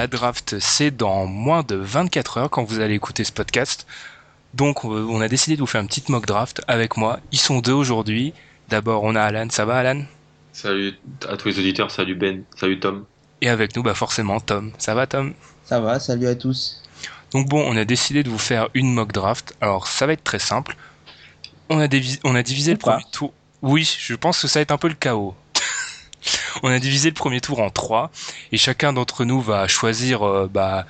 La draft, c'est dans moins de 24 heures quand vous allez écouter ce podcast. Donc, on a décidé de vous faire une petite mock draft avec moi. Ils sont deux aujourd'hui. D'abord, on a Alan. Ça va, Alan? Salut à tous les auditeurs, salut Ben, salut Tom. Et avec nous, bah forcément, Tom. Ça va, Tom? Ça va, salut à tous. Donc bon, on a décidé de vous faire une mock draft. Alors, ça va être très simple. On a, dévi- on a divisé Ou le pas. premier tour. Oui, je pense que ça va être un peu le chaos. On a divisé le premier tour en trois. Et chacun d'entre nous va choisir euh, bah,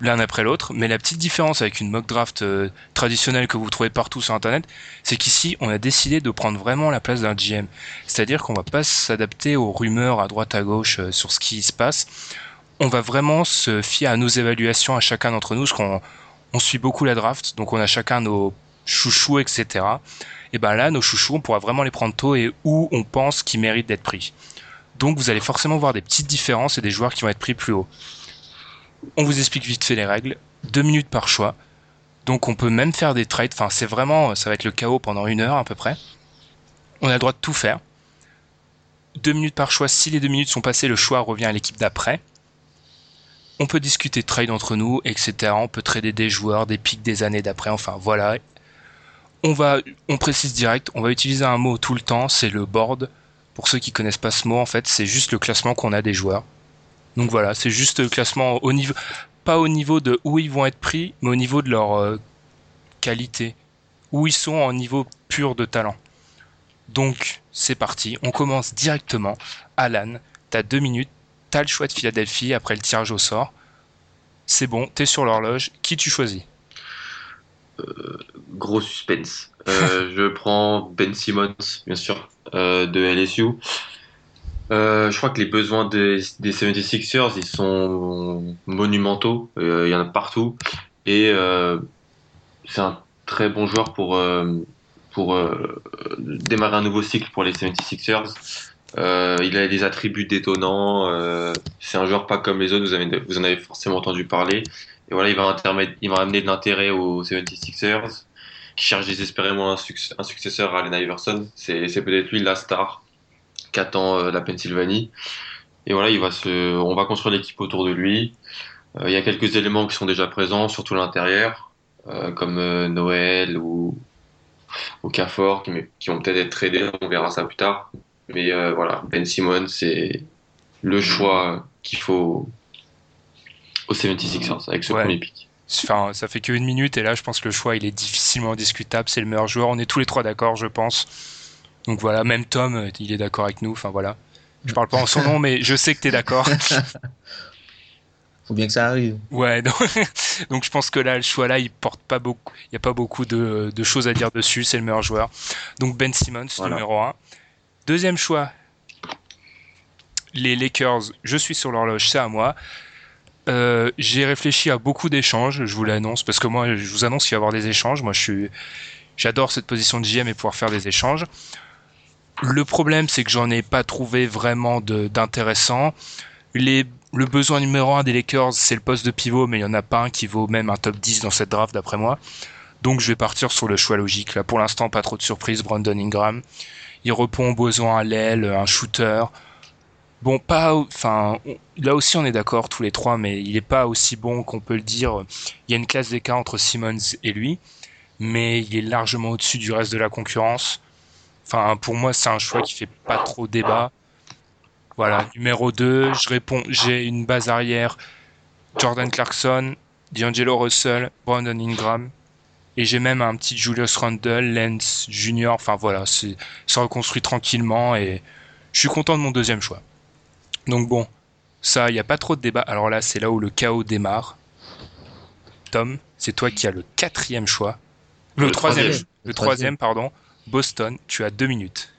l'un après l'autre. Mais la petite différence avec une mock draft euh, traditionnelle que vous trouvez partout sur Internet, c'est qu'ici, on a décidé de prendre vraiment la place d'un GM. C'est-à-dire qu'on va pas s'adapter aux rumeurs à droite à gauche euh, sur ce qui se passe. On va vraiment se fier à nos évaluations à chacun d'entre nous, parce qu'on on suit beaucoup la draft, donc on a chacun nos chouchous, etc. Et ben là, nos chouchous, on pourra vraiment les prendre tôt et où on pense qu'ils méritent d'être pris. Donc vous allez forcément voir des petites différences et des joueurs qui vont être pris plus haut. On vous explique vite fait les règles. Deux minutes par choix. Donc on peut même faire des trades. Enfin, c'est vraiment, ça va être le chaos pendant une heure à peu près. On a le droit de tout faire. Deux minutes par choix. Si les deux minutes sont passées, le choix revient à l'équipe d'après. On peut discuter de trade entre nous, etc. On peut trader des joueurs, des pics des années d'après. Enfin, voilà. On va, on précise direct. On va utiliser un mot tout le temps. C'est le board. Pour ceux qui connaissent pas ce mot, en fait, c'est juste le classement qu'on a des joueurs. Donc voilà, c'est juste le classement au niveau, pas au niveau de où ils vont être pris, mais au niveau de leur euh, qualité, où ils sont en niveau pur de talent. Donc c'est parti, on commence directement. Alan, t'as deux minutes, t'as le choix de Philadelphie après le tirage au sort. C'est bon, t'es sur l'horloge. Qui tu choisis? Gros suspense. Euh, je prends Ben Simmons, bien sûr, euh, de LSU. Euh, je crois que les besoins des, des 76ers, ils sont monumentaux. Euh, Il y en a partout. Et euh, c'est un très bon joueur pour, euh, pour euh, démarrer un nouveau cycle pour les 76ers. Euh, il a des attributs détonnants. euh, c'est un joueur pas comme les autres. Vous, avez, vous en avez forcément entendu parler. Et voilà, il va, amener de l'intérêt aux 76ers qui cherchent désespérément un, suc- un successeur à Allen Iverson. C'est peut-être lui la star qu'attend euh, la Pennsylvanie. Et voilà, on va construire l'équipe autour de lui. Euh, il y a quelques éléments qui sont déjà présents, surtout l'intérieur, euh, comme Noël ou, ou qui, vont peut-être être tradés, on verra ça plus tard. Mais voilà, Ben Simmons, c'est le choix qu'il faut aux 76ers avec ce Ouais. premier pick. Enfin, ça fait qu'une minute et là, je pense que le choix, il est difficilement discutable. C'est le meilleur joueur. On est tous les trois d'accord, je pense. Donc voilà, même Tom, il est d'accord avec nous. Enfin voilà. Je parle pas en son nom, mais je sais que t'es d'accord. Faut bien que ça arrive. Ouais, donc, donc je pense que là, le choix là, il porte pas beaucoup, il y a pas beaucoup de, de choses à dire dessus. C'est le meilleur joueur. Donc Ben Simmons, Voilà. numéro 1. Deuxième choix, les Lakers, je suis sur l'horloge, c'est à moi. Euh, j'ai réfléchi à beaucoup d'échanges, je vous l'annonce, parce que moi, je vous annonce qu'il va y avoir des échanges. Moi, j'adore cette position de GM et pouvoir faire des échanges. Le problème, c'est que j'en ai pas trouvé vraiment d'intéressant. Le besoin numéro un des Lakers, c'est le poste de pivot, mais il y en a pas un qui vaut même un top 10 dans cette draft, d'après moi. Donc, je vais partir sur le choix logique. Là, pour l'instant, pas trop de surprise. Brandon Ingram. Il répond aux besoins à l'aile, un shooter. Bon, pas, enfin, là aussi on est d'accord tous les trois, mais il est pas aussi bon qu'on peut le dire. Il y a une classe d'écart entre Simmons et lui, mais il est largement au-dessus du reste de la concurrence. Enfin, pour moi, c'est un choix qui fait pas trop débat. Voilà, numéro 2, je réponds, j'ai une base arrière, Jordan Clarkson, D'Angelo Russell, Brandon Ingram, et j'ai même un petit Julius Randle, Lance Junior. Enfin voilà, c'est reconstruit tranquillement et je suis content de mon deuxième choix. Donc bon, ça, il n'y a pas trop de débat. Alors là, c'est là où le chaos démarre. Tom, c'est toi qui as le quatrième choix. Le, troisième, le troisième, pardon. Boston, tu as deux minutes.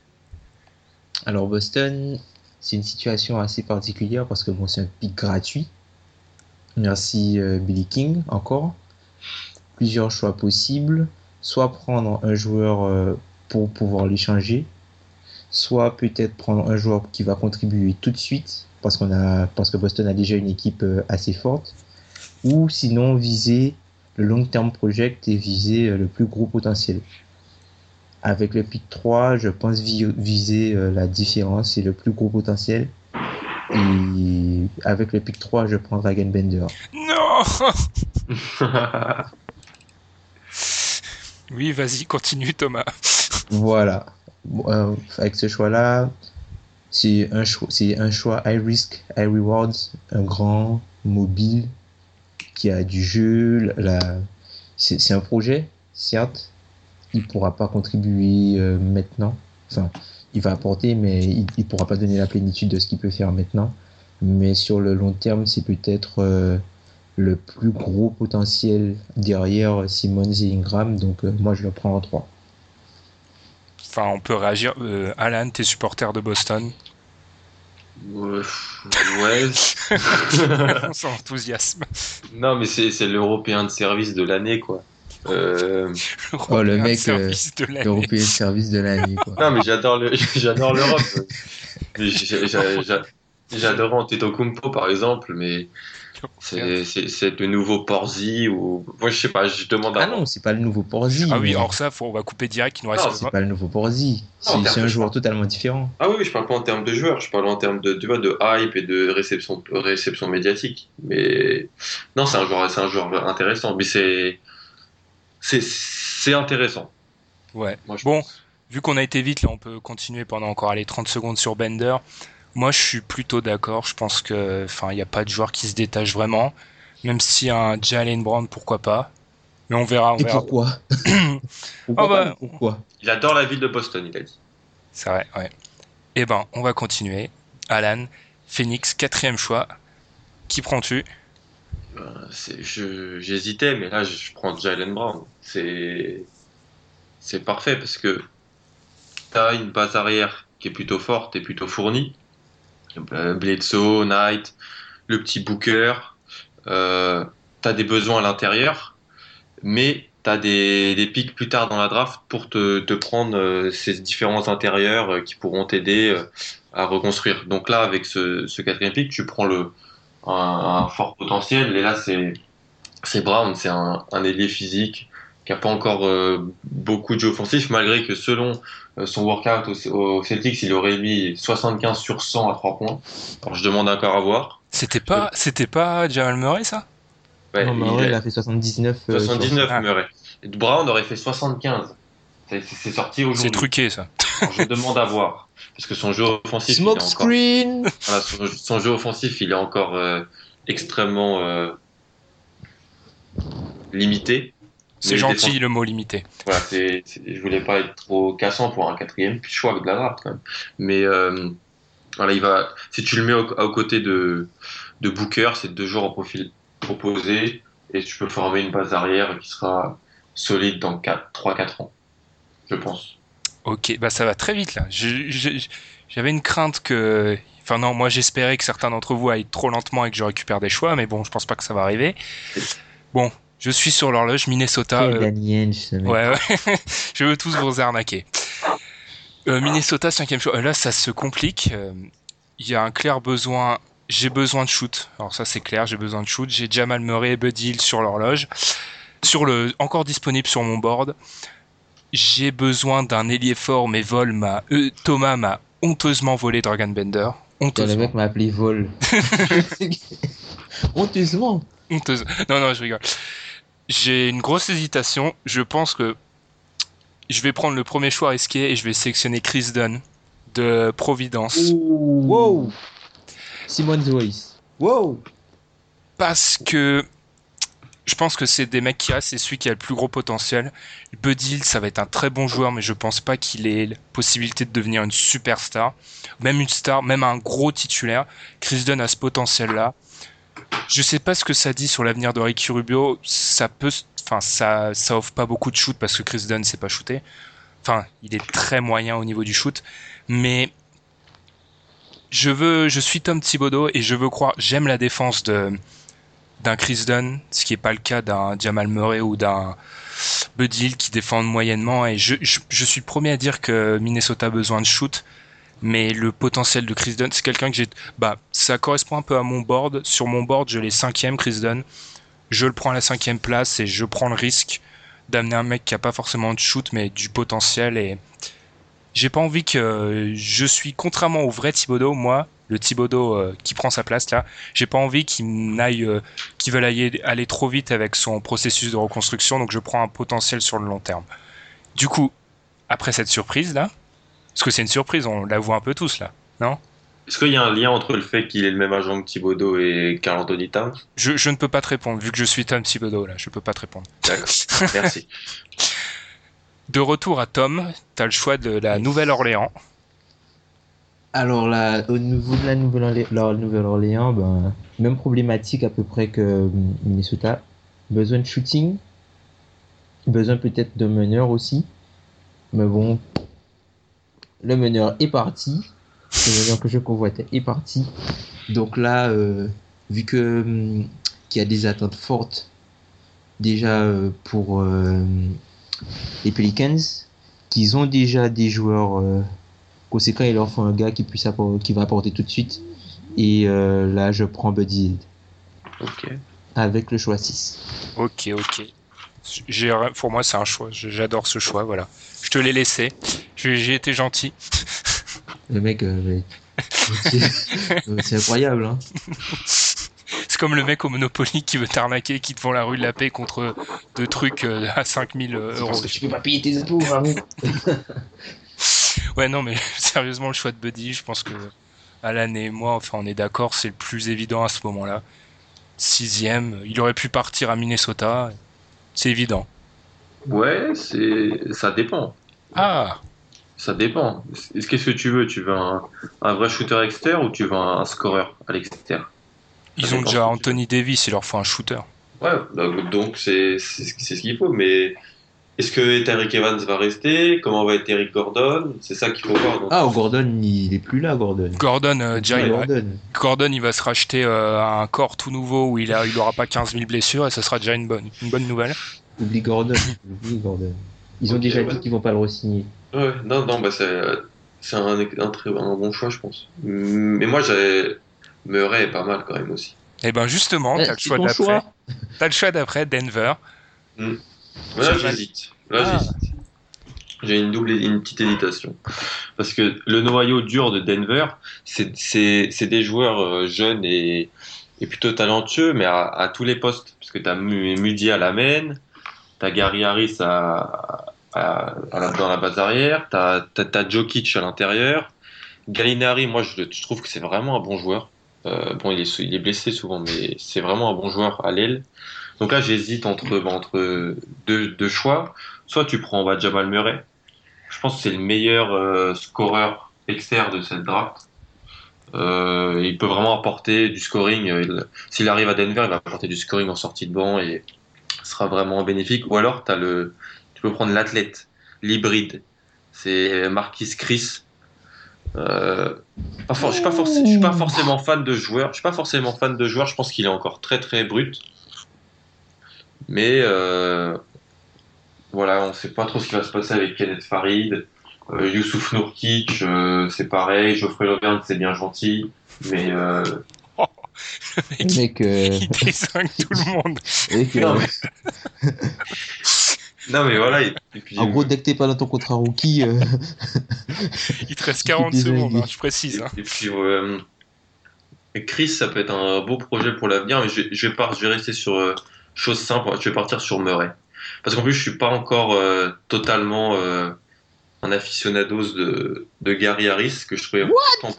Alors Boston, c'est une situation assez particulière parce que bon, c'est un pic gratuit. Merci euh, Billy King encore. Plusieurs choix possibles. Soit prendre un joueur euh, pour pouvoir l'échanger, soit peut-être prendre un joueur qui va contribuer tout de suite parce qu'on a parce que Boston a déjà une équipe euh, assez forte ou sinon viser le long term project et viser euh, le plus gros potentiel. Avec le pick 3, je pense viser euh, la différence et le plus gros potentiel. Et avec le pick 3, je prends Dragon Bender. Non Oui, vas-y, continue Thomas. Voilà. Euh, avec ce choix-là, c'est un, choix, high risk, high rewards, un grand, mobile, qui a du jeu. La... C'est, un projet, certes. Il pourra pas contribuer euh, maintenant. Enfin, il va apporter, mais il ne pourra pas donner la plénitude de ce qu'il peut faire maintenant. Mais sur le long terme, c'est peut-être euh, le plus gros potentiel derrière Simmons et Ingram. Donc, moi, je le prends en 3. Enfin, on peut réagir. Euh, Alan, t'es supporter de Boston Ouais. ouais. Sans enthousiasme. Non, mais c'est l'Européen de service de l'année, quoi. Euh... Oh, le mec, l'Européen de service de l'année, quoi. Non, mais j'adore l'Europe. J'adore Antetokounmpo, par exemple, mais c'est le nouveau Porzi ou moi je sais pas, je demande. À... Ah non, c'est pas le nouveau Porzi. Ah oui, alors ça, faut, on va couper direct. Il nous reste. c'est pas le nouveau Porzi. C'est un joueur totalement différent. Ah oui, je parle pas en termes de joueur, je parle en termes de, de hype et de réception, réception médiatique. Mais non, c'est un joueur, c'est un joueur intéressant. Mais c'est c'est intéressant. Ouais. bon, vu qu'on a été vite, là, on peut continuer pendant encore les 30 secondes sur Bender. Moi, je suis plutôt d'accord. Je pense que, enfin, il n'y a pas de joueur qui se détache vraiment. Même si un Jalen Brown, pourquoi pas. Mais on verra. On Et verra. pourquoi pourquoi, oh bah, pourquoi Il adore la ville de Boston, il a dit. C'est vrai, ouais. Eh ben, on va continuer. Alan, Phoenix, quatrième choix. Qui prends-tu? Euh, J'hésitais, mais là, je prends Jalen Brown. C'est c'est parfait parce que tu as une base arrière qui est plutôt forte et plutôt fournie. Euh, Bledsoe, Knight, le petit Booker. Euh, tu as des besoins à l'intérieur, mais tu as des, des pics plus tard dans la draft pour te, te prendre euh, ces différents intérieurs euh, qui pourront t'aider à reconstruire. Donc là, avec ce, quatrième pic, tu prends le, un, fort potentiel. Et là, c'est c'est Brown, c'est un, un ailier physique qui n'a pas encore beaucoup de jeux offensifs, malgré que selon euh, son workout au, Celtics, il aurait mis 75 sur 100 à 3 points. Alors je demande encore à voir. C'était pas, c'était pas Jamal Murray ça? Ouais, non, Murray, il, a... fait 79. 79 euh, Murray. Et Brown aurait fait 75. C'est sorti aujourd'hui. C'est truqué ça. Alors, je demande à voir. Parce que son jeu offensif. Smoke il est encore... screen voilà, son, son, jeu offensif, il est encore euh, extrêmement euh, limité. C'est gentil le mot limité. Voilà, c'est, je voulais pas être trop cassant pour un quatrième choix de la draft quand même. Mais euh, voilà, il va. Si tu le mets aux côtés de, de Booker, c'est deux joueurs en profil opposé et tu peux former une base arrière qui sera solide dans 3-4 ans, je pense. Ok, bah ça va très vite là. j'avais une crainte que Enfin non, moi j'espérais que certains d'entre vous aillent trop lentement et que je récupère des choix, mais bon, je pense pas que ça va arriver. Bon, je suis sur l'horloge Minnesota. Euh. Ouais, ouais. je veux tous vous arnaquer. Euh, Minnesota, cinquième choix. Euh, Là, ça se complique. Il y a un clair besoin. J'ai besoin de shoot. Alors ça, c'est clair. J'ai besoin de shoot. J'ai Jamal Murray et Buddy Hield sur l'horloge. Sur le, encore disponible sur mon board. J'ai besoin d'un ailier fort, mais vol m'a, euh, Thomas m'a honteusement volé Dragon Bender. Putain, Le Honteusement. mec m'a appelé vol. Honteusement. honteuse. Non, non, je rigole. J'ai une grosse hésitation. Je pense que je vais prendre le premier choix risqué et je vais sélectionner Chris Dunn de Providence. Wow. Simon's Voice. Wow. Parce que je pense que c'est des mecs qui restent, c'est celui qui a le plus gros potentiel. Buddy Hield, ça va être un très bon joueur, mais je pense pas qu'il ait la possibilité de devenir une superstar. Même une star, même un gros titulaire. Chris Dunn a ce potentiel-là. Je sais pas ce que ça dit sur l'avenir de Ricky Rubio. Ça peut, enfin, ça, ça offre pas beaucoup de shoot parce que Chris Dunn sait pas shooter. Enfin, il est très moyen au niveau du shoot. Mais je veux, je suis Tom Thibodeau et je veux croire, j'aime la défense de, d'un Chris Dunn, ce qui est pas le cas d'un Jamal Murray ou d'un Buddy Hield qui défendent moyennement. Et je, je, je suis le premier à dire que Minnesota a besoin de shoot. Mais le potentiel de Chris Dunn, c'est quelqu'un que j'ai. Bah, ça correspond un peu à mon board. Sur mon board, je l'ai cinquième, Chris Dunn. Je le prends à la cinquième place et je prends le risque d'amener un mec qui a pas forcément de shoot, mais du potentiel. Et j'ai pas envie que. Je suis, contrairement au vrai Thibodeau, moi, le Thibodeau euh, qui prend sa place là, j'ai pas envie qu'il n'aille, euh, qu'il veuille aller, aller trop vite avec son processus de reconstruction. Donc je prends un potentiel sur le long terme. Du coup, après cette surprise là, parce que c'est une surprise, on la voit un peu tous là, non? Est-ce qu'il y a un lien entre le fait qu'il ait le même agent que Thibodeau et Carl Anthony Towns? Je, je ne peux pas te répondre, vu que je suis Tom Thibodeau là, je peux pas te répondre. D'accord. Merci. De retour à Tom, t'as le choix de la Nouvelle-Orléans. Alors là, au niveau de la Nouvelle-Orléans, ben, même problématique à peu près que euh, Minnesota. Besoin de shooting, besoin peut-être de meneur aussi. Mais bon, le meneur est parti. Le meneur que je convoitais est parti. Donc là, euh, vu que hum, qu'il y a des attentes fortes déjà euh, pour euh, les Pelicans, qu'ils ont déjà des joueurs euh, conséquents, il leur faut un gars qui puisse qui va apporter tout de suite. Et euh, là, je prends Buddy Ok. avec le choix 6. Ok, ok. Pour moi, c'est un choix. J'adore ce choix, voilà. Je te l'ai laissé. J'ai été gentil. Le mec, euh, c'est incroyable. Hein. C'est comme le mec au Monopoly qui veut t'arnaquer, qui te vend la rue de la paix contre deux trucs euh, à 5000 euros. Parce que tu peux pas payer tes impôts, vraiment. Ouais, non, mais sérieusement, le choix de Buddy, je pense que Alan et moi, enfin, on est d'accord, c'est le plus évident à ce moment-là. Sixième, il aurait pu partir à Minnesota. C'est évident. Ouais, c'est ça dépend. Ah, Ça dépend. Est-ce qu'est-ce que tu veux? Tu veux un, un vrai shooter extérieur ou tu veux un, un scoreur à l'extérieur? Ils ont déjà Anthony Davis, il leur faut un shooter. Ouais, donc donc c'est c'est ce c'est ce qu'il faut. Mais est-ce que Tariq Evans va rester? Comment va être Eric Gordon? C'est ça qu'il faut voir. donc. Ah, Gordon, il est plus là, Gordon. Gordon, euh, déjà, il va- Gordon. Gordon, il va se racheter euh, un corps tout nouveau où il a, il aura pas 15 000 blessures et ça sera déjà une bonne, une bonne nouvelle. Oublie Gordon. Oublie Gordon. Ils ont déjà ouais. dit qu'ils vont pas le re-signer. Ouais, non, non, bah c'est un, un très un bon choix, je pense. Mais moi, j'ai Murray est pas mal quand même aussi. Et ben justement, Eh, t'as le choix d'après. T'as le choix d'après, Denver. Mais là, j'hésite. Là, Ah. j'hésite. J'ai une double, une petite hésitation. Parce que le noyau dur de Denver, c'est des joueurs euh, jeunes et, et plutôt talentueux, mais à, à tous les postes. Parce que tu as Mudi à la main, tu as Gary Harris à, à- dans la base arrière, tu as, Jokic à l'intérieur. Gallinari, moi, je, je trouve que c'est vraiment un bon joueur. Euh, bon, il est, il est blessé souvent, mais c'est vraiment un bon joueur à l'aile. Donc là, j'hésite entre, bah, entre deux, deux choix. Soit tu prends bah, Jamal Murray. Je pense que c'est le meilleur euh, scoreur externe de cette draft. Euh, il peut vraiment apporter du scoring. il- S'il arrive à Denver, il va apporter du scoring en sortie de banc et ce sera vraiment bénéfique. Ou alors, as le, tu peux prendre l'athlète, l'hybride. C'est Marquis Chris. Euh, pas for- je suis pas, forc- je suis pas forcément fan de joueur. Je suis pas forcément fan de joueur. Je pense qu'il est encore très très brut. Mais euh, voilà, on sait pas trop ce qui va se passer avec Kenneth Farid. Euh, Youssouf Nourkic, euh, c'est pareil. Geoffrey Lauvergne, c'est bien gentil. Mais euh, Le mec, euh, Il désingue tout le monde. mec, euh, non, mais... non, mais voilà. Et, et puis, en gros, dès que t'es pas dans ton contrat rookie, euh, Il te reste Tu 40 fais des secondes, hein, je précise. hein. Et puis, euh, Chris, ça peut être un beau projet pour l'avenir, mais je, je, vais je vais rester sur euh, chose simple, je vais partir sur Murray. Parce qu'en plus, je suis pas encore euh, totalement euh, un aficionados de, de Gary Harris, que je trouvais pourtant,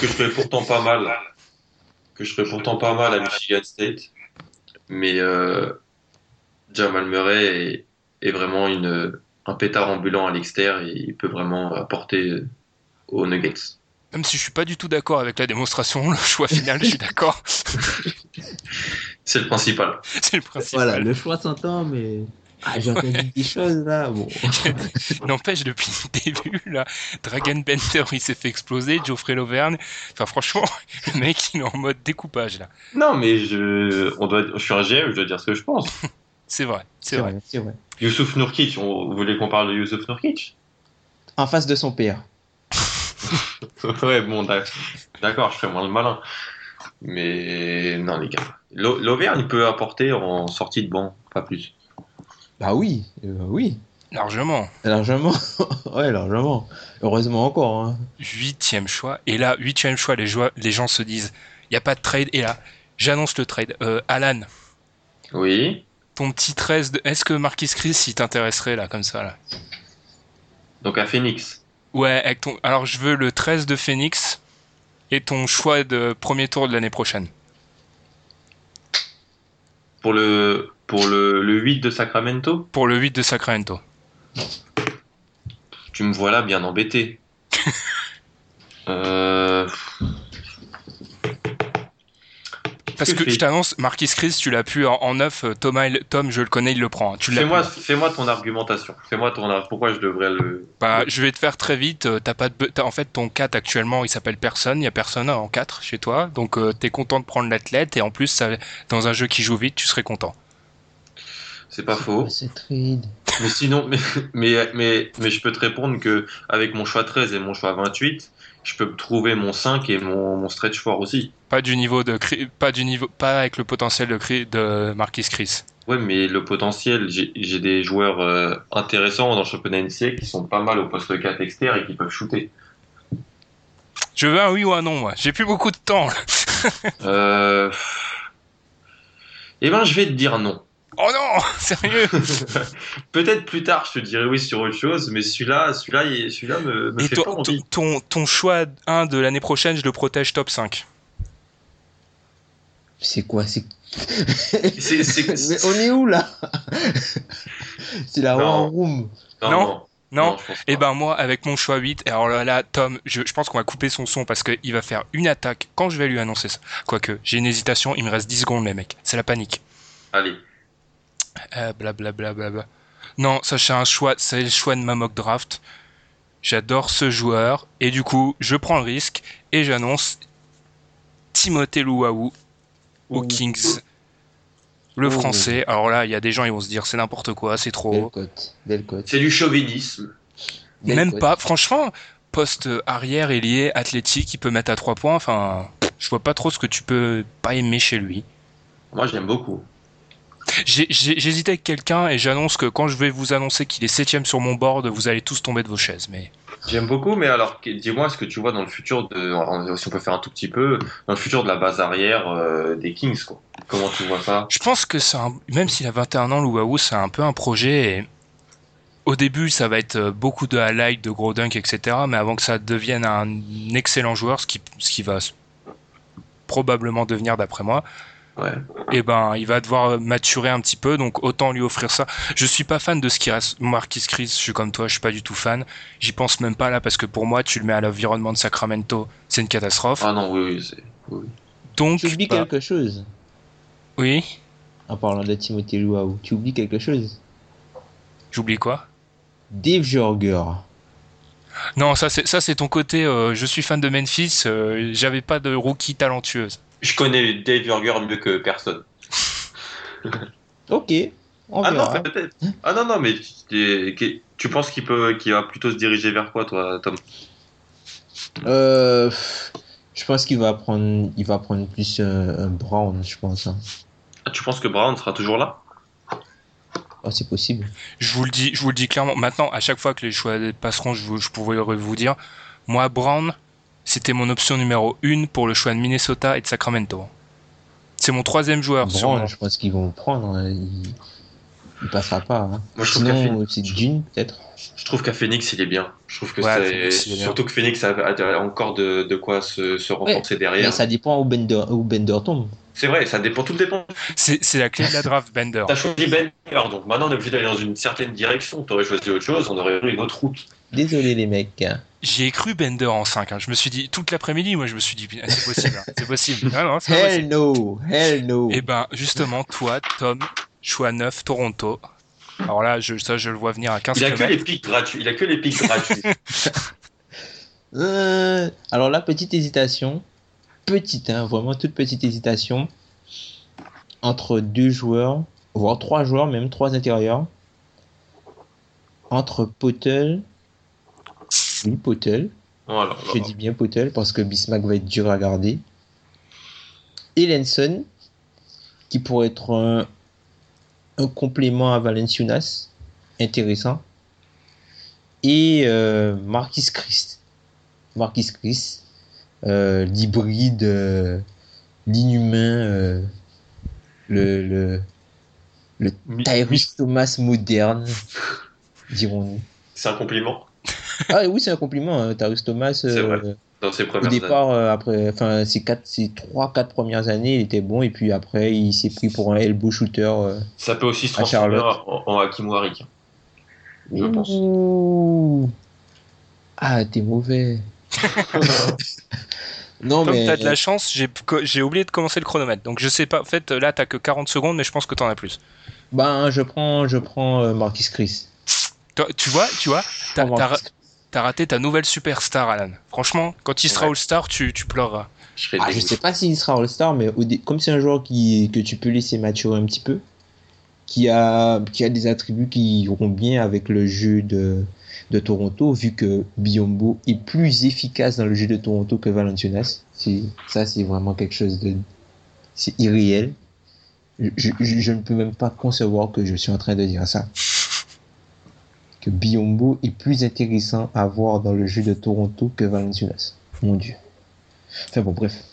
que je trouvais pourtant pas mal, que je trouvais pourtant pas mal à Michigan State. Mais euh, Jamal Murray est, est vraiment une, un pétard ambulant à l'extérieur et il peut vraiment apporter euh, aux Nuggets. Même si je suis pas du tout d'accord avec la démonstration, le choix final, je suis d'accord. C'est le principal. C'est le principal. voilà, le choix s'entend, mais. Ah, j'ai entendu des choses là, bon. N'empêche, depuis le début, là, Dragon Bender, il s'est fait exploser, Geoffrey Lauvergne. Enfin, franchement, le mec, il est en mode découpage, là. Non, mais je, on doit, je suis un GM, je dois dire ce que je pense. C'est vrai, c'est vrai. c'est vrai. Youssouf Nourkic, on, vous voulez qu'on parle de Youssouf Nourkic? En face de son père. Ouais, bon, d'ac- d'accord, je ferai moins le malin. Mais non, les gars. L'Au- L'Auvergne peut apporter en sortie de banc, pas plus. Bah oui, euh, oui. Largement. Largement. ouais, largement. Heureusement encore. Hein. Huitième choix. Et là, huitième choix, les, gens se disent, il n'y a pas de trade. Et là, j'annonce le trade. Euh, Alan, Oui. ton petit 13 de... Est-ce que Marquis Chris, il t'intéresserait, là, comme ça, là? Donc à Phoenix. Ouais, avec ton... alors je veux le 13 de Phoenix et ton choix de premier tour de l'année prochaine. Pour le, pour le, le 8 de Sacramento, Pour le 8 de Sacramento. tu me vois là bien embêté. euh, Parce que je t'annonce, Marquis Chris, tu l'as pu en, en neuf. Thomas, Tom, je le connais, il le prend. hein. Fais-moi, ton argumentation. Fais-moi ton, pourquoi je devrais le. Bah, je vais te faire très vite. euh, T'as pas de, en fait, ton 4 actuellement, il s'appelle personne. Il y a personne en 4 chez toi. Donc, euh, t'es content de prendre l'athlète. Et en plus, ça, dans un jeu qui joue vite, tu serais content. C'est pas faux. C'est trade. Mais sinon, mais, mais, mais, mais je peux te répondre que avec mon choix 13 et mon choix 28, je peux trouver mon 5 et mon, mon stretch fort aussi. Pas du niveau de, pas du niveau, pas avec le potentiel de, Marquis Chris. Ouais, mais le potentiel, j'ai des joueurs euh, intéressants dans le championnat NCAA qui sont pas mal au poste 4 externe et qui peuvent shooter. Je veux un oui ou un non, moi. J'ai plus beaucoup de temps. Euh... Eh ben, je vais te dire non. Oh non, sérieux. Peut-être plus tard, je te dirai oui sur autre chose, mais celui-là, celui-là, il- celui-là me, me Et fait ton, pas envie. ton, choix 1 de l'année prochaine, je le protège top 5. C'est quoi C'est. C'est- c'est- Mais on est où là C'est la Non. War Room. Non. Non, Et pas. ben moi, avec mon choix 8, et alors là, là, Tom, je, je pense qu'on va couper son son parce qu'il va faire une attaque quand je vais lui annoncer ça. Quoique, j'ai une hésitation, il me reste 10 secondes les mecs. C'est la panique. Allez. Euh, Blablabla. Bla, bla, bla. Non, ça c'est un choix, c'est le choix de ma mock draft. J'adore ce joueur et du coup, je prends le risque et j'annonce Timothée Louaou aux. Kings. Le français. Alors là, il y a des gens, ils vont se dire c'est n'importe quoi, c'est trop. C'est du chauvinisme. Belle Même pas. Franchement, poste arrière, ailier, athlétique, il peut mettre à 3 points. Enfin, je vois pas trop ce que tu peux pas aimer chez lui. Moi, j'aime beaucoup. J'hésitais avec quelqu'un et j'annonce que quand je vais vous annoncer qu'il est septième sur mon board, vous allez tous tomber de vos chaises. Mais J'aime beaucoup, mais alors, dis-moi ce que tu vois dans le futur de, si on peut faire un tout petit peu, dans le futur de la base arrière euh, des Kings, quoi. Comment tu vois ça? Je pense que c'est un- même s'il a 21 ans, Louaou, c'est un peu un projet. Et au début, ça va être euh, beaucoup de highlights, de gros dunks, etc. Mais avant que ça devienne un excellent joueur, ce qui, ce qui va probablement devenir d'après moi, Ouais. et ben il va devoir maturer un petit peu donc autant lui offrir ça je suis pas fan de ce qui reste Marquis Chris je suis comme toi je suis pas du tout fan j'y pense même pas là parce que pour moi tu le mets à l'environnement de Sacramento c'est une catastrophe Ah non, oui, oui, c'est. oui, oui. donc Tu oublies bah, quelque chose oui en parlant de Timothée Luau. Tu oublies quelque chose? J'oublie quoi? Dave Jorger. Non, ça c'est ça c'est ton côté. euh, je suis fan de Memphis. euh, J'avais pas de rookie talentueuse. Je connais Dave Burger mieux que personne. Ok, on Ah non, peut-être. Ah non, non, mais tu, tu- tu penses qu'il peut, qu'il va plutôt se diriger vers quoi, toi, Tom? Euh, je pense qu'il va prendre, il va prendre plus un, un Brown, je pense. hein. Ah, Tu penses que Brown sera toujours là? Oh, c'est possible. Je vous le dis, je vous le dis clairement. Maintenant, à chaque fois que les choix passeront, je, vous, je pourrais vous dire, moi Brown, c'était mon option numéro une pour le choix de Minnesota et de Sacramento. C'est mon troisième joueur. sur Brown, mon- je pense qu'ils vont prendre. hein. Il, il passera pas. hein. Moi, je trouve qu'à Sinon, Phoenix- c'est June, peut-être. Je trouve qu'à Phoenix, il est bien. Je trouve que Ouais, c'est Phoenix, il est bien. surtout que Phoenix a, a encore de, de quoi se, se renforcer derrière. ça dépend où Bender, où Bender tombe. C'est vrai, ça dépend, tout dépend. C'est c'est la clé de la draft, Bender. T'as choisi Bender, donc maintenant on est obligé d'aller dans une certaine direction. T'aurais choisi autre chose, on aurait pris une autre route. Désolé, les mecs. J'y ai cru Bender en 5. hein. Je me suis dit, toute l'après-midi, moi je me suis dit, c'est possible. hein. C'est possible. Non, non, c'est pas possible. Hell no, hell no. Et ben, justement, toi, Tom, choix 9, Toronto. Alors là, je, ça, je le vois venir à 15 Il a que les pics gratuits. Il a que les pics gratuits. Euh, alors là, petite hésitation. Petite, hein, vraiment toute petite hésitation. Entre deux joueurs, voire trois joueurs, même trois intérieurs. Entre Potel. Potel. Voilà. Je dis bien Potel parce que Bismack va être dur à garder. Et Lenson, qui pourrait être un, un complément à Valenciunas, intéressant. Et euh, Marquis Christ. Marquis Christ, euh, l'hybride, euh, l'inhumain, le, le, Tyrus Thomas moderne, dirons-nous. C'est un compliment Ah oui, c'est un compliment, hein, Tyrus Thomas. Euh, dans ses au départ, euh, après, enfin, ces quatre, trois, quatre premières années, il était bon, et puis après, il s'est pris pour un elbow shooter. euh. Ça peut aussi se À transformer Charlotte. en, en Hakim Warwick. Je pense. Ouh. Ah, t'es mauvais. non, Tom, mais t'as de la chance, j'ai j'ai oublié de commencer le chronomètre. Donc je sais pas, en fait, là, t'as que 40 secondes, mais je pense que t'en as plus. ben, je prends, je prends euh, Marquis Chris. Toi, tu vois, tu vois, t'as t'as raté ta nouvelle superstar, Alan. Franchement, quand il sera Ouais. All-Star, tu, tu pleureras. Je Ah, je sais pas s'il sera All-Star, mais au dé- comme c'est un joueur qui, que tu peux laisser maturer un petit peu, qui a, qui a des attributs qui iront bien avec le jeu de, de Toronto, vu que Biombo est plus efficace dans le jeu de Toronto que Valenciunas. C'est- Ça, c'est vraiment quelque chose de. C'est irréel. Je, je- je ne peux même pas concevoir que je suis en train de dire ça. Biombo est plus intéressant à voir dans le jeu de Toronto que Valenciunas. Mon Dieu. Enfin bon, bref.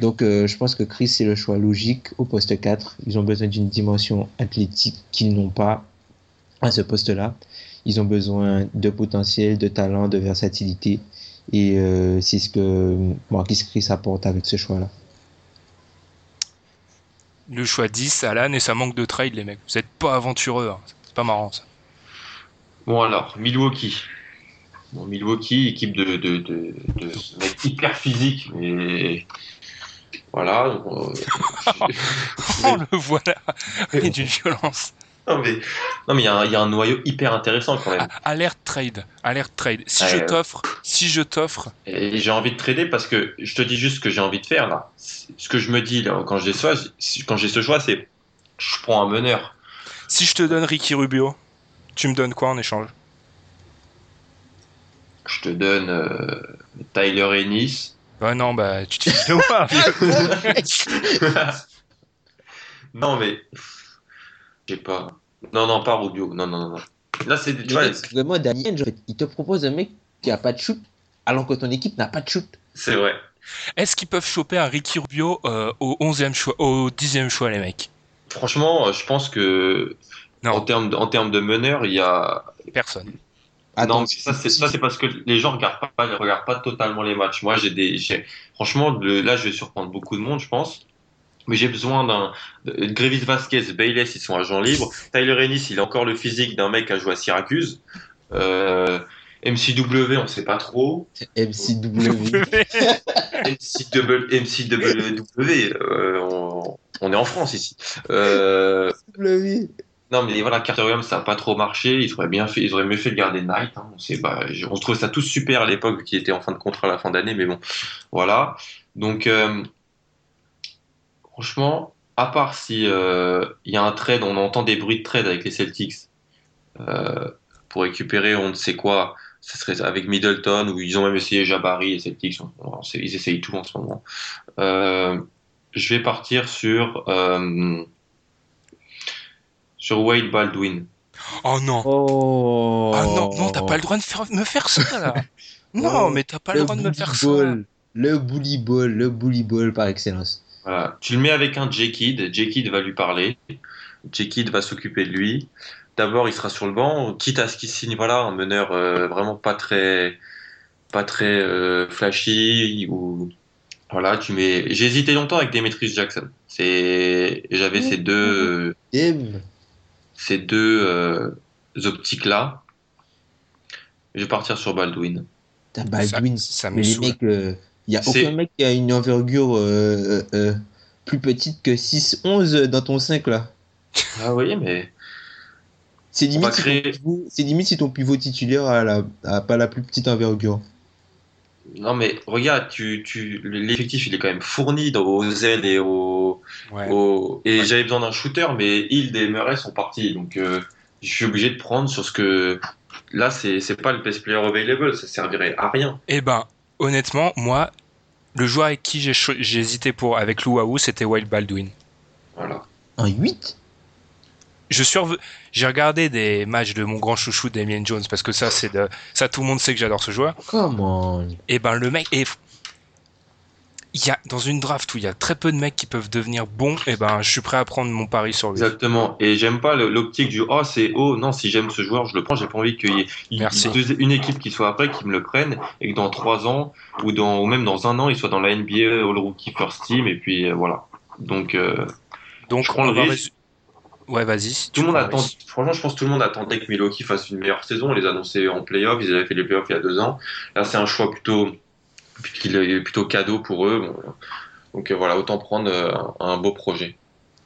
Donc euh, je pense que Chris c'est le choix logique au poste 4. Ils ont besoin d'une dimension athlétique qu'ils n'ont pas à ce poste-là. Ils ont besoin de potentiel, de talent, de versatilité. Et euh, c'est ce que Marquis Chris apporte avec ce choix-là. Le choix 10, Alan, et ça manque de trade, les mecs. Vous êtes pas aventureux, hein. c'est pas marrant ça. Bon alors, Milwaukee. Bon, Milwaukee, équipe de, de, de, de hyper physiques, mais voilà. donc, euh, Oh, le voilà Et d'une violence. non mais non mais il y, a un- il y a un noyau hyper intéressant quand même. Alerte trade, alerte trade. Si je t'offre, si je t'offre, Et j'ai envie de trader parce que je te dis juste ce que j'ai envie de faire là. Ce que je me dis là, quand j'ai ce choix, quand j'ai ce choix, c'est je prends un meneur. si je te donne Ricky Rubio, tu me donnes quoi en échange? Je te donne euh, Tyler Ennis. Ouais, non, bah, tu te dis de moi, vieux. non mais je sais pas. Non non pas Rubio. Non non non. non. Là c'est mec, vraiment, Daniel, genre, il te propose un mec qui a pas de shoot, alors que ton équipe n'a pas de shoot. c'est vrai. Est-ce qu'ils peuvent choper un Ricky Rubio euh, au 11e choix, au 10e choix, les mecs? Franchement, euh, je pense que Non. en termes de, en termes de meneur, il y a Personne. non, mais ça c'est ça c'est parce que les gens regardent pas ils regardent pas totalement les matchs. Moi, j'ai des franchement le- là je vais surprendre beaucoup de monde, je pense. Mais j'ai besoin d'un Grevis Vasquez, Bayless, ils sont agents libres. Tyler Ennis, il a encore le physique d'un mec à jouer à Syracuse. Euh, MCW, on sait pas trop. MCW. MCW, MCW, euh, on, on est en France ici. Euh. Non, mais voilà, Carter Williams, ça n'a pas trop marché. Ils auraient, bien fait, ils auraient mieux fait de garder Knight. Hein. Bah, on se trouvait ça tous super à l'époque, qui était en fin de contrat à la fin d'année, mais bon, voilà. Donc, euh, franchement, à part si euh, il y a un trade, on entend des bruits de trade avec les Celtics euh, pour récupérer on ne sait quoi. Ce serait avec Middleton, ou ils ont même essayé Jabari et Celtics. ils essayent tout en ce moment. Je vais partir sur, sur Wade Baldwin. Oh non. Oh Ah non, non, t'as pas le droit de faire- me faire ça là. Non, Oh, mais t'as pas le droit de me faire ça. Le bully ball, le bully ball par excellence. Voilà. Tu le mets avec un J-Kid, J-Kid va lui parler, J-Kid va s'occuper de lui. D'abord, il sera sur le banc, quitte à ce qu'il signe voilà, un meneur euh, vraiment pas très, pas très euh, flashy. Ou... Voilà, tu mets... J'ai hésité longtemps avec Demetrius Jackson. C'est... J'avais ces deux, Dem. Ces deux euh, optiques-là. Je vais partir sur Baldwin. T'as Baldwin. Ça, ça me mais les mecs, il y a C'est- aucun mec qui a une envergure euh, euh, euh, plus petite que 6-11 dans ton 5 là. Ah oui, mais C'est limite, si créer- ton pivot- c'est limite si ton pivot titulaire a, la, a pas la plus petite envergure. Non mais regarde, tu, tu, l'effectif il est quand même fourni dans, aux ailes et aux, Ouais. aux- et Ouais. j'avais besoin d'un shooter, mais Hild et Murray sont partis, donc euh, je suis obligé de prendre sur ce que là c'est c'est pas le best player available, ça servirait à rien. Eh ben, honnêtement, moi, le joueur avec qui j'ai hésité pour avec Luau, c'était Wild Baldwin. Voilà. Un 8 Je suis rev- j'ai regardé des matchs de mon grand chouchou Damien Jones parce que ça c'est de ça tout le monde sait que j'adore ce joueur. Comment Et ben le mec est il y a dans une draft où il y a très peu de mecs qui peuvent devenir bons, et ben je suis prêt à prendre mon pari sur lui. Exactement. Et j'aime pas le- l'optique du oh c'est haut. Non, si j'aime ce joueur, je le prends. J'ai pas envie qu'il y ait une équipe qui soit après qui me le prenne et que dans trois ans ou dans ou même dans un an, il soit dans la NBA All Rookie First Team et puis euh, voilà. Donc euh, Donc Je prends on le risque. Ouais, vas-y. Tout le monde attend. risque. Franchement, je pense que tout le monde attendait que Milwaukee fasse une meilleure saison. On les annonçait en playoff. Ils avaient fait les playoffs il y a deux ans. Là, c'est un choix plutôt, plutôt cadeau pour eux. Bon, Donc euh, voilà, autant prendre euh, un beau projet.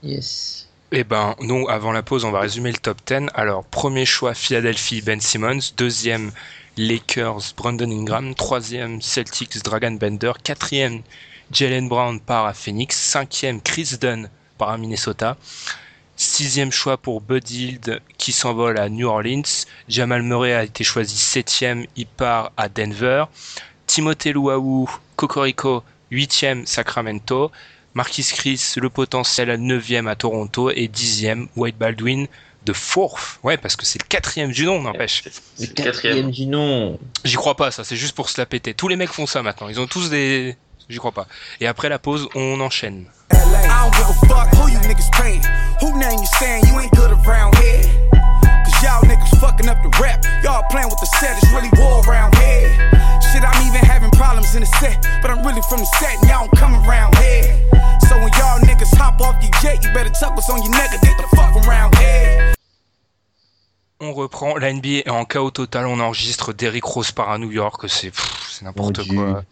Yes. Eh ben, nous, avant la pause, on va résumer le top 10. Alors, premier choix, Philadelphie, Ben Simmons. Deuxième, Lakers, Brandon Ingram. Troisième, Celtics, Dragon Bender. Quatrième, Jalen Brown part à Phoenix. Cinquième, Chris Dunn part à Minnesota. Sixième choix pour Bud Hield qui s'envole à New Orleans. Jamal Murray a été choisi septième, il part à Denver. Timothée Luau, Cocorico, huitième, Sacramento. Marquis Chris, le potentiel à 9e à Toronto et 10e, Wade Baldwin de fourth. Ouais, parce que c'est le quatrième du nom, n'empêche. Le quatrième du nom. J'y crois pas, ça, c'est juste pour se la péter. Tous les mecs font ça maintenant. Ils ont tous des. J'y crois pas. Et après la pause, on enchaîne. I don't give a fuck who you niggas paying. Who name you saying you ain't good around here? Cause y'all niggas fucking up the rap. Y'all playing with the set, it's really war around here. Shit, I'm even having problems in the set, but I'm really from the set and y'all don't come around here. So when y'all niggas hop off your jet, you better tuck what's on your neck and get the fuck around here. On reprend. La NBA est en chaos total. On enregistre Derrick Rose part à New York. C'est pff, c'est n'importe quoi.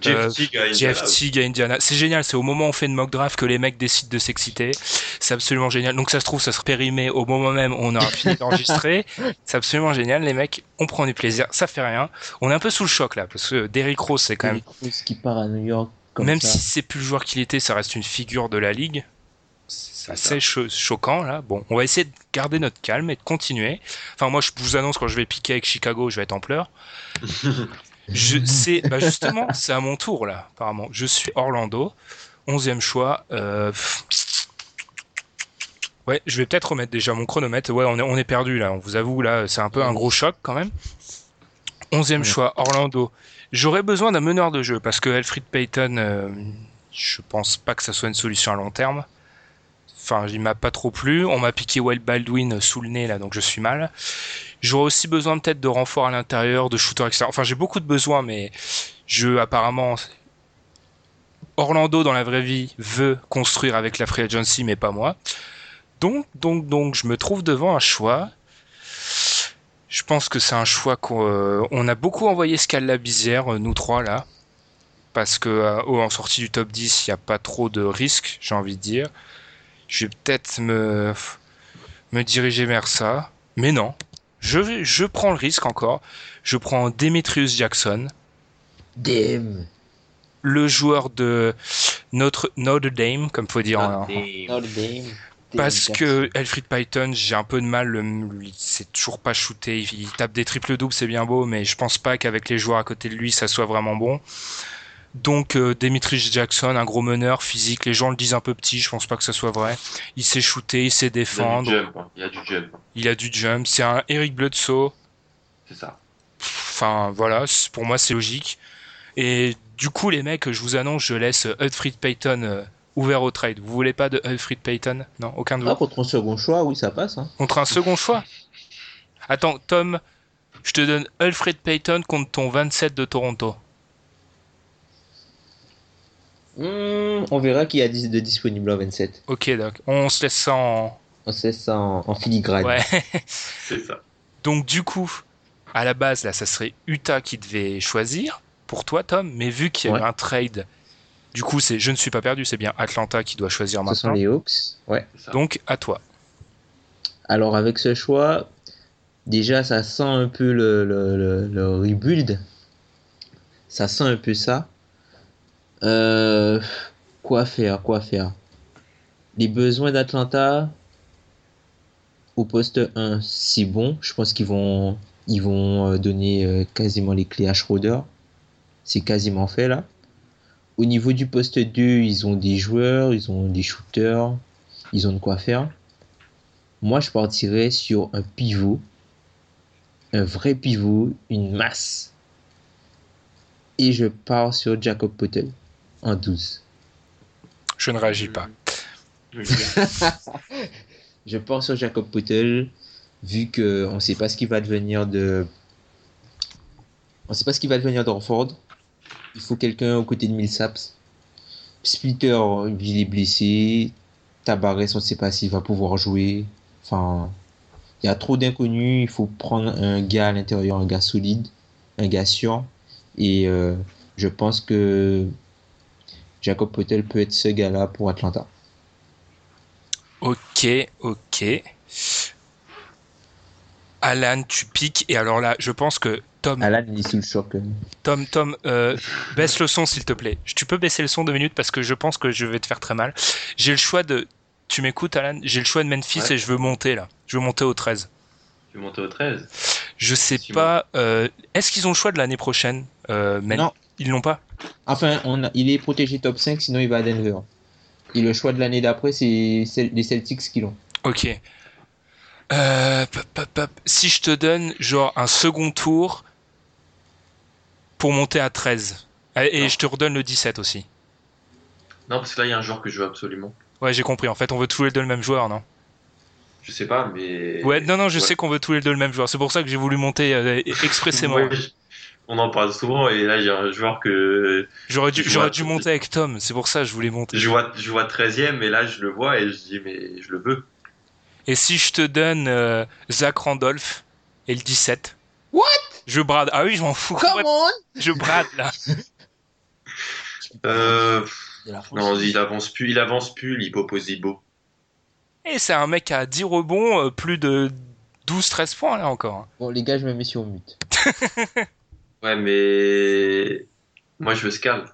Jeff Euh, Teague à Jeff Indiana. Teague à Indiana. C'est génial. C'est au moment où on fait une mock draft que les mecs décident de s'exciter. C'est absolument génial. Donc ça se trouve, ça sera périmé au moment même où on aura fini d'enregistrer. C'est absolument génial. Les mecs, on prend du plaisir. Ça fait rien. On est un peu sous le choc là parce que Derrick Rose, c'est quand même Ce qui part à New York comme même ça. si c'est plus le joueur qu'il était, ça reste une figure de la ligue. C'est assez cho- choquant là. Bon, on va essayer de garder notre calme et de continuer. Enfin, moi, je vous annonce quand je vais piquer avec Chicago, je vais être en pleurs. je sais, bah justement, c'est à mon tour là. Apparemment, je suis Orlando, 11e choix. Euh. Ouais, je vais peut-être remettre déjà mon chronomètre. Ouais, on est, on est perdu là. On vous avoue là, c'est un peu un gros choc quand même. 11e choix, Orlando. J'aurais besoin d'un meneur de jeu parce que Alfred Payton, euh, je pense pas que ça soit une solution à long terme. Enfin, il m'a pas trop plu. On m'a piqué Wild Baldwin sous le nez là, donc je suis mal. J'aurais aussi besoin peut-être de renforts à l'intérieur, de shooters extérieurs. Enfin, j'ai beaucoup de besoins, mais je apparemment Orlando dans la vraie vie veut construire avec la free agency, mais pas moi. Donc, donc, donc, je me trouve devant un choix. Je pense que c'est un choix qu'on euh, a beaucoup envoyé Bizière, euh, nous trois là, parce que euh, oh, en sortie du top 10, il n'y a pas trop de risques, j'ai envie de dire. Je vais peut-être me me diriger vers ça. Mais non, je, vais- je prends le risque encore. Je prends Demetrius Jackson, Damn. le joueur de notre Notre Dame, comme faut dire. en- Notre Dame. Parce que Elfried Python, j'ai un peu de mal, c'est toujours pas shooté. Il, il tape des triples doubles, c'est bien beau, mais je pense pas qu'avec les joueurs à côté de lui, ça soit vraiment bon. Donc euh, Jackson, un gros meneur physique, les gens le disent un peu petit, je pense pas que ça soit vrai. Il sait shooter, il sait défendre, hein. Il a du jump. il a du jump. C'est un Eric Bledsoe. C'est ça. Enfin voilà, pour moi c'est logique. Et du coup les mecs, je vous annonce, je laisse Elfried Payton euh, ouvert au trade. Vous voulez pas de Elfried Payton? Non, aucun de vous Ah, contre un second choix, oui, ça passe. Hein. Contre un second choix? Attends, Tom, je te donne Alfred Payton contre ton 27 de Toronto. Hmm, on verra qui a de disponible en 27. Ok, d'accord. On se laisse ça en. On sait ça en, en filigrane. Ouais. C'est ça. Donc, du coup, à la base, là, ça serait Utah qui devait choisir pour toi, Tom. Mais vu qu'il y a eu un trade, du coup, c'est je ne suis pas perdu, c'est bien Atlanta qui doit choisir Ce sont maintenant. les Hawks. Ouais. Donc, à toi. Alors avec ce choix, déjà ça sent un peu le, le, le- le rebuild. Ça sent un peu ça. Euh, quoi faire, quoi faire? Les besoins d'Atlanta au poste 1, c'est bon. Je pense qu'ils vont, ils vont euh, donner euh, quasiment les clés à Schroeder. C'est quasiment fait là. Au niveau du poste 2, ils ont des joueurs, ils ont des shooters, ils ont de quoi faire. Moi, je partirais sur un pivot, un vrai pivot, une masse. Et je pars sur Jacob Potel en 12. Je ne réagis pas. Je pars sur Jacob Potel, vu que on sait pas ce qui va devenir de. On sait pas ce qui va devenir d'Orford. Il faut quelqu'un aux côtés de Millsaps. Splitter, il est blessé. Tabarès, on ne sait pas s'il va pouvoir jouer. Enfin, il y a trop d'inconnus. Il faut prendre un gars à l'intérieur, un gars solide, un gars sûr. Et euh, je pense que Jacob Potel peut être ce gars-là pour Atlanta. Ok, ok. Alan, tu piques. Et alors là, je pense que Tom, Alan, il est sous le choc. Tom, Tom, euh, baisse le son s'il te plaît. Tu peux baisser le son deux minutes parce que je pense que je vais te faire très mal. J'ai le choix de. Tu m'écoutes, Alan? J'ai le choix de Memphis Ouais. et je veux monter là. Je veux monter au 13. Tu montes au 13. Je sais pas. euh, Est-ce qu'ils ont le choix de l'année prochaine euh, Non. Ils l'ont pas Enfin, on a- il est protégé top 5, sinon il va à Denver. Et le choix de l'année d'après, c'est les Celtics qui l'ont. Ok. Euh, pop, pop, pop. Si je te donne genre un second tour pour monter à 13. Et et Non. je te redonne le 17 aussi. Non, parce que là, il y a un joueur que je veux absolument. Ouais, j'ai compris. En fait, on veut tous les deux le même joueur, non? Je sais pas, mais. Ouais, non, non, je Ouais. sais qu'on veut tous les deux le même joueur. C'est pour ça que j'ai voulu monter euh, expressément. Ouais, je- On en parle souvent et là, j'ai un joueur que J'aurais dû, j'aurais dû monter avec Tom. C'est pour ça que je voulais monter. je vois, je vois 13ème et là, je le vois et je dis, mais je le veux. Et si je te donne euh, Zach Randolph et le 17 What? Je brade. Ah oui, je m'en fous. Come on Je brade là. Euh, non, il avance plus, il avance plus, l'hypoposibo. Et c'est un mec à 10 rebonds, euh, plus de 12-13 points là encore. Bon, les gars, je me mets sur mute. Ouais, mais. Moi, je veux Scal.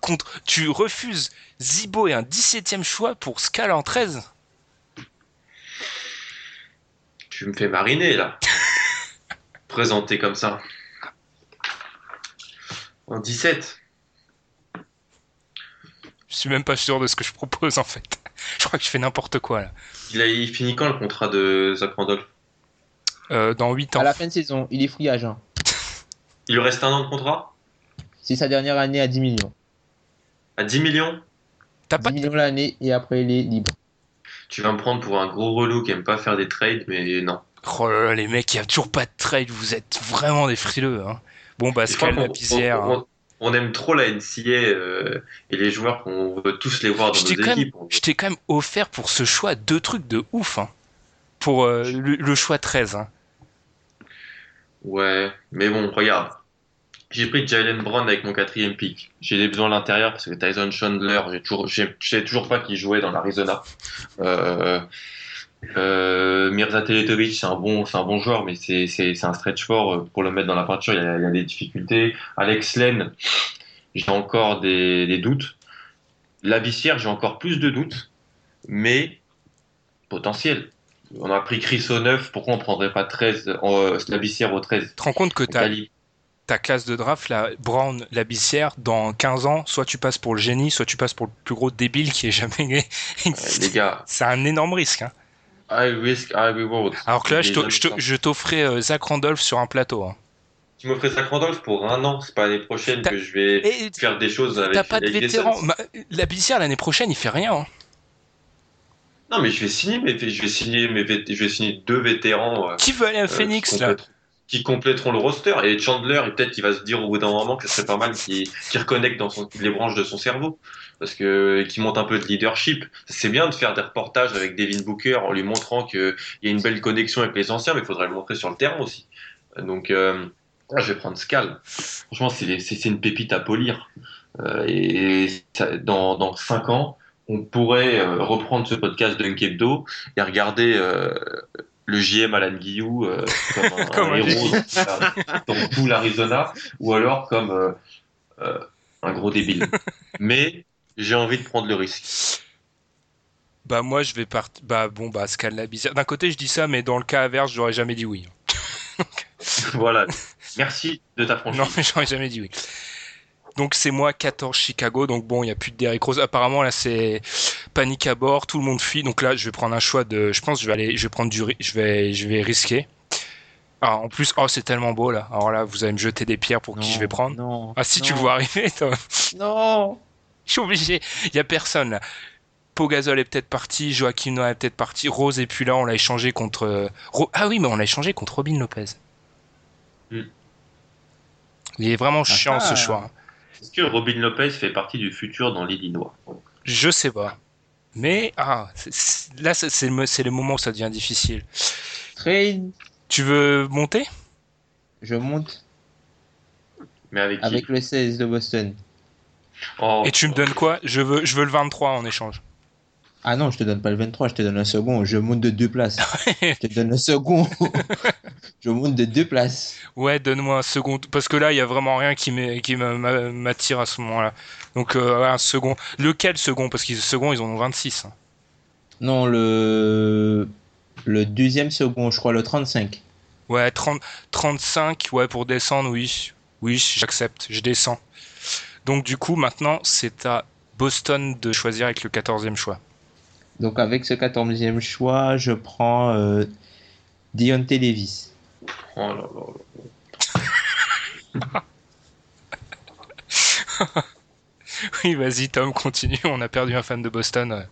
Contre, tu refuses Zibo et un 17ème choix pour Scal en 13 Tu me fais mariner là. Présenté comme ça. En 17. Je suis même pas sûr de ce que je propose en fait. Je crois que je fais n'importe quoi là. Il, a, il finit quand le contrat de Zach Randolph? Euh, dans 8 ans. À la fin de saison, il est free agent. Il lui reste un an de contrat? C'est sa dernière année à 10 millions. À 10 millions? T'as 10 pas millions l'année et après il est libre. Tu vas me prendre pour un gros relou qui aime pas faire des trades, mais non. Oh là là, les mecs, il y a toujours pas de trade. Vous êtes vraiment des frileux. Hein. Bon, bah, Je crois Scal, qu'on- la pisière. on, hein. on- on aime trop la NCA euh, et les joueurs qu'on veut tous les voir dans nos même- équipes. je t'ai quand même offert pour ce choix deux trucs de ouf. Hein. Pour euh, le, le choix 13. Hein. Ouais, mais bon, regarde. J'ai pris Jalen Brown avec mon quatrième pick. J'ai des besoins à l'intérieur parce que Tyson Chandler, j'ai toujours, j'ai- toujours pas qui jouait dans l'Arizona. Euh, Euh, Mirza Teletovic, c'est un bon, c'est un bon joueur, mais c'est, c'est, c'est un stretch fort pour le mettre dans la peinture. Il y a, il y a des difficultés. Alex Len, j'ai encore des, des doutes. Labissière, j'ai encore plus de doutes, mais potentiel. On a pris Chris au 9, pourquoi on prendrait pas 13, euh, Labissière au 13 Tu te rends compte que ta, calibre. Ta classe de draft, la Brown, Labissière, dans 15 ans, soit tu passes pour le génie, soit tu passes pour le plus gros débile qui ait jamais Euh, les gars, C'est un énorme risque. Hein. high risk, high reward. Alors que là, je t'offrais euh, Zach Randolph sur un plateau. hein. Tu m'offrais Zach Randolph pour un an, c'est pas l'année prochaine que je vais Et faire des choses avec t'as pas de vétéran. Suns. Ma- Labissière, l'année prochaine, il fait rien. hein. Non, mais je vais signer, mes, je vais signer, vét- je vais signer deux vétérans. euh, Qui veut aller à euh, Phoenix, là qui compléteront le roster. Et Chandler, et peut-être qu'il va se dire au bout d'un moment que ce serait pas mal qu'il qu'il reconnecte dans son- les branches de son cerveau. Parce que qu'il monte un peu de leadership. C'est bien de faire des reportages avec Devin Booker en lui montrant qu'il y a une belle connexion avec les anciens, mais il faudrait le montrer sur le terrain aussi. Donc, euh, je vais prendre Scal. Franchement, c'est une pépite à polir. Euh, et ça- dans, dans 5 ans, on pourrait euh, reprendre ce podcast de Nkebdo et regarder euh, le JM Alan Guillou euh, comme un, Comme un un héros dans, dans tout l'Arizona ou alors comme euh, euh, un gros débile. Mais j'ai envie de prendre le risque. Bah, moi, je vais partir. Bah, bon, bah, Scal Labissière. D'un côté, je dis ça, mais dans le cas inverse, j'aurais jamais dit oui. voilà. Merci de ta franchise. Non, mais j'aurais jamais dit oui. Donc c'est moi 14 Chicago, donc bon, il n'y a plus de Derrick Rose. Apparemment là c'est panique à bord, tout le monde fuit. Donc là je vais prendre un choix de, je pense que je vais aller, je vais prendre du, je vais, je vais risquer. Ah en plus, oh c'est tellement beau là. Alors là vous allez me jeter des pierres pour qui je vais prendre. Non. Ah si tu le vois arriver, toi. Non. je suis obligé. Il y a personne là. Pogazol est peut-être parti, Joaquim Noah est peut-être parti, Rose et puis là on l'a échangé contre. euh, Ah oui mais on l'a échangé contre Robin Lopez. Hmm. Il est vraiment chiant ce ah. choix. Est-ce que Robin Lopez fait partie du futur dans l'Illinois? Je sais pas. Mais ah, là c'est c'est le, c'est le moment où ça devient difficile. Trade. Tu veux monter? Je monte Mais avec qui? Avec le 16 de Boston. Oh, Et tu me donnes quoi? Je veux je veux le 23 en échange. Ah non, je te donne pas le 23, je te donne un second. Je monte de deux places. je te donne un second. je monte de deux places. Ouais, donne-moi un second parce que là il y a vraiment rien qui m'attire à ce moment-là. Donc euh, un second. Lequel second? Parce qu'ils second ils en ont 26. hein. Non, le le deuxième second, je crois le 35. Ouais, 30 35 ouais pour descendre oui. Oui, j'accepte, je descends. Donc du coup maintenant c'est à Boston de choisir avec le 14e choix. Donc avec ce 14e choix, je prends euh, Deontay Davis. Oh là là là. Oui, vas-y Tom, continue, on a perdu un fan de Boston.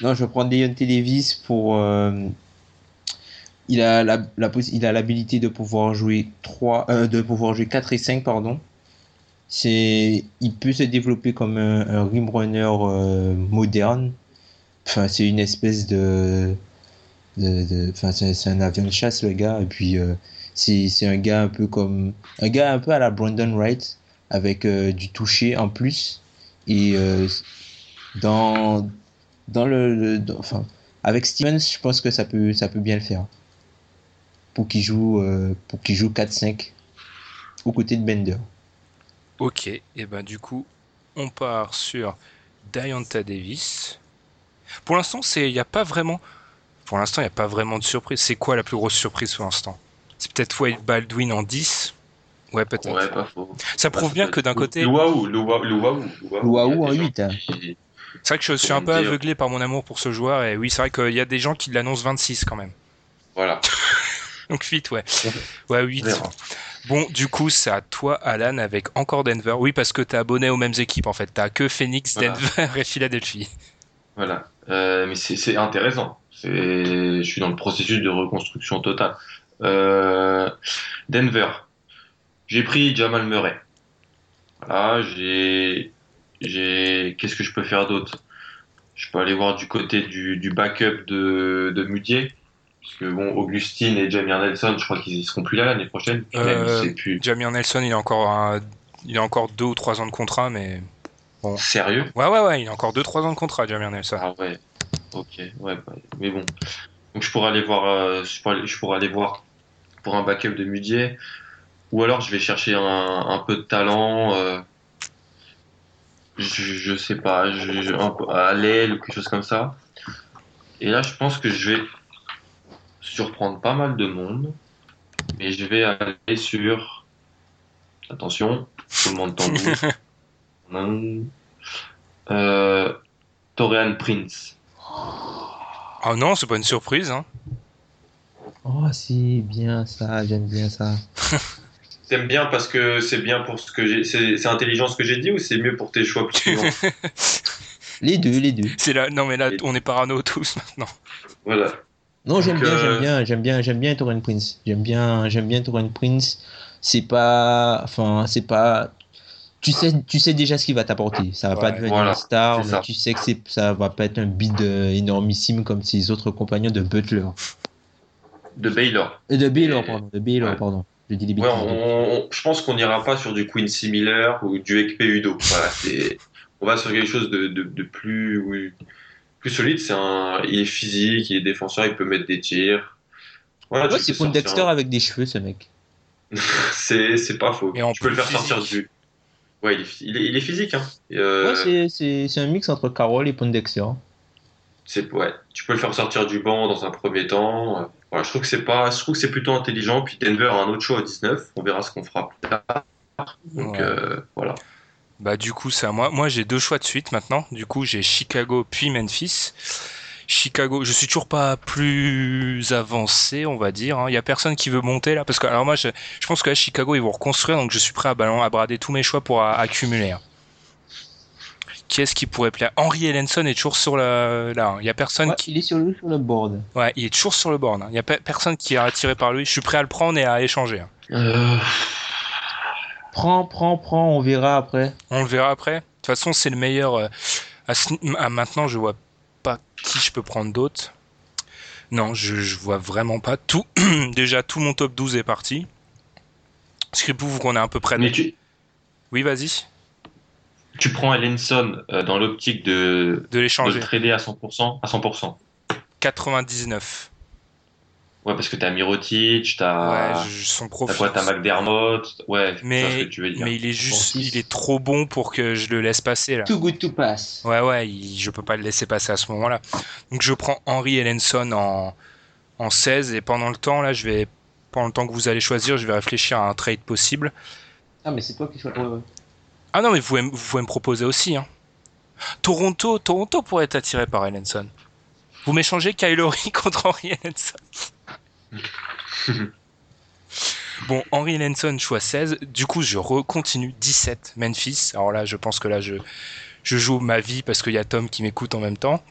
Non, je prends Deontay Davis pour. euh, il a la, il a l'habilité de pouvoir jouer 3, euh, de pouvoir jouer 4 et 5, pardon. C'est, il peut se développer comme un, un rim runner euh, moderne. Enfin, c'est une espèce de- enfin, c'est un avion de chasse le gars. Et puis, euh, c'est un gars un peu comme, un gars un peu à la Brandon Wright avec euh, du toucher en plus. Et euh, dans dans le, avec Stevens je pense que ça peut ça peut bien le faire pour qu'il joue pour joue 4-5 aux côtés de Bender Ok, et ben du coup, on part sur Dianta Davis. Pour l'instant, il n'y a pas vraiment. Pour l'instant, il n'y a pas vraiment de surprise. C'est quoi la plus grosse surprise pour l'instant? C'est peut-être Wade Baldwin en 10 Ouais, peut-être. Ouais, pas faux. Ça prouve bien que d'un côté. Le waouh, le waouh, le waouh. Waouh en il y a des 8 hein. qui- C'est vrai que je suis un peu aveuglé par mon amour pour ce joueur. Et oui, c'est vrai qu'il y a des gens qui l'annoncent 26 quand même. Voilà. Donc 8, ouais. Ouais, 8. On verra. Bon, du coup, c'est à toi, Alan, avec encore Denver. Oui, parce que t'es abonné aux mêmes équipes en fait. T'as que Phoenix, Voilà. Denver et Philadelphie. Voilà. Euh, mais c'est intéressant. Je suis dans le processus de reconstruction totale. Euh, Denver. J'ai pris Jamal Murray. Voilà, j'ai, qu'est-ce que je peux faire d'autre? Je peux aller voir du côté du, du backup de, de Mudier. Parce que bon, Augustine et Jamir Nelson, je crois qu'ils seront plus là l'année prochaine. Même, Euh, plus Jamir Nelson, il a encore un- il a encore deux ou trois ans de contrat, mais sérieux? ouais, ouais, ouais, il a encore deux trois ans de contrat, Jamir Nelson. Ah ouais. Ok, ouais, bah, mais bon. Donc je pourrais aller voir, euh, je, pourrais, je pourrais aller voir pour un backup de Mudier, ou alors je vais chercher un, un peu de talent, euh, je, je sais pas, je, je- un- à l'aile ou quelque chose comme ça. Et là, je pense que je vais surprendre pas mal de monde, mais je vais aller sur, attention, tout le monde tambour. Euh, Torian Prince. Oh non, c'est pas une surprise. Hein. Oh, c'est bien ça, j'aime bien ça. T'aimes bien parce que c'est bien pour ce que j'ai, c'est c'est intelligent ce que j'ai dit ou c'est mieux pour tes choix plus Les deux, les deux. C'est là, non mais là, on est parano tous maintenant. Voilà. Non, j'aime bien, euh, j'aime bien, j'aime bien, j'aime bien Torrent Prince. J'aime bien, j'aime bien Torrent Prince. C'est pas, enfin, c'est pas. Tu sais, tu sais déjà ce qu'il va t'apporter. Ça va pas devenir voilà, une star, c'est mais ça. tu sais que ça va pas être un bid euh, énormissime comme ses autres compagnons de Butler. De Baylor. Et de Baylor, Et- pardon. De Baylor, ouais. pardon. Je dis bêtises. on- je pense qu'on n'ira pas sur du Quincy Miller ou du Ekpe Udo. Voilà, on va sur quelque chose de, de, de plus, oui, plus solide. C'est un, il est physique, il est défenseur, il peut mettre des tirs. Voilà, Ouais, tu c'est sortir Dexter avec des cheveux, ce mec. C'est, pas faux. Et tu peux le faire sortir du. Ouais, il est, il est, il est physique. Hein. Euh, Ouais, c'est, c'est, c'est un mix entre Carroll et c'est ouais, tu peux le faire sortir du banc dans un premier temps. Euh, Voilà, je trouve que c'est pas, je trouve que c'est plutôt intelligent. Puis Denver a un autre choix à 19. On verra ce qu'on fera plus tard. Donc Ouais. euh, voilà. Bah du coup, c'est à moi. Moi, j'ai deux choix de suite maintenant. Du coup, j'ai Chicago puis Memphis. Chicago, je suis toujours pas plus avancé, on va dire. hein. Il y a personne qui veut monter là, parce que alors moi, je, je pense que là, Chicago, ils vont reconstruire, donc je suis prêt à, à brader tous mes choix pour a- accumuler. hein. Qui est-ce qui pourrait plaire? Henry Ellenson est toujours sur le là. hein. Il y a personne Ouais, qui, il est sur le, sur le board. ouais, il est toujours sur le board. hein. Il y a pe- personne qui est attiré par lui. Je suis prêt à le prendre et à échanger. hein. Euh, Prends, prends, prends, on verra après. On le verra après. De toute façon, c'est le meilleur. euh, à ce- à maintenant, je vois pas qui je peux prendre d'autres. Non, je, je vois vraiment pas tout. Déjà, tout mon top 12 est parti. Scripou, vous qu'on est à peu près. mais tu, Oui, vas-y. tu prends Ellenson euh, dans l'optique de, De de l'échanger. le trader à 100%, à 100%. 99. Ouais, parce que t'as Mirotic, ouais, t'as, je- son t'as profil. quoi, t'as McDermott, ouais, ce mais, que tu veux dire. mais il est juste, il est trop bon pour que je le laisse passer là. Too good to pass. Ouais, ouais, il- je peux pas le laisser passer à ce moment-là. Donc je prends Henry Ellenson en, en 16 et pendant le temps, là, je vais, pendant le temps que vous allez choisir, je vais réfléchir à un trade possible. Ah, mais c'est toi qui choisis. Ouais, ouais. Ah non, mais vous pouvez, vous pouvez me proposer aussi. Hein. Toronto, Toronto pourrait être attiré par Ellenson. Vous m'échangez Kylori contre Henry Ellenson. bon, Henry Ellenson, choix 16. Du coup, je recontinue 17, Memphis. Alors là, je pense que là, je, je joue ma vie parce qu'il y a Tom qui m'écoute en même temps.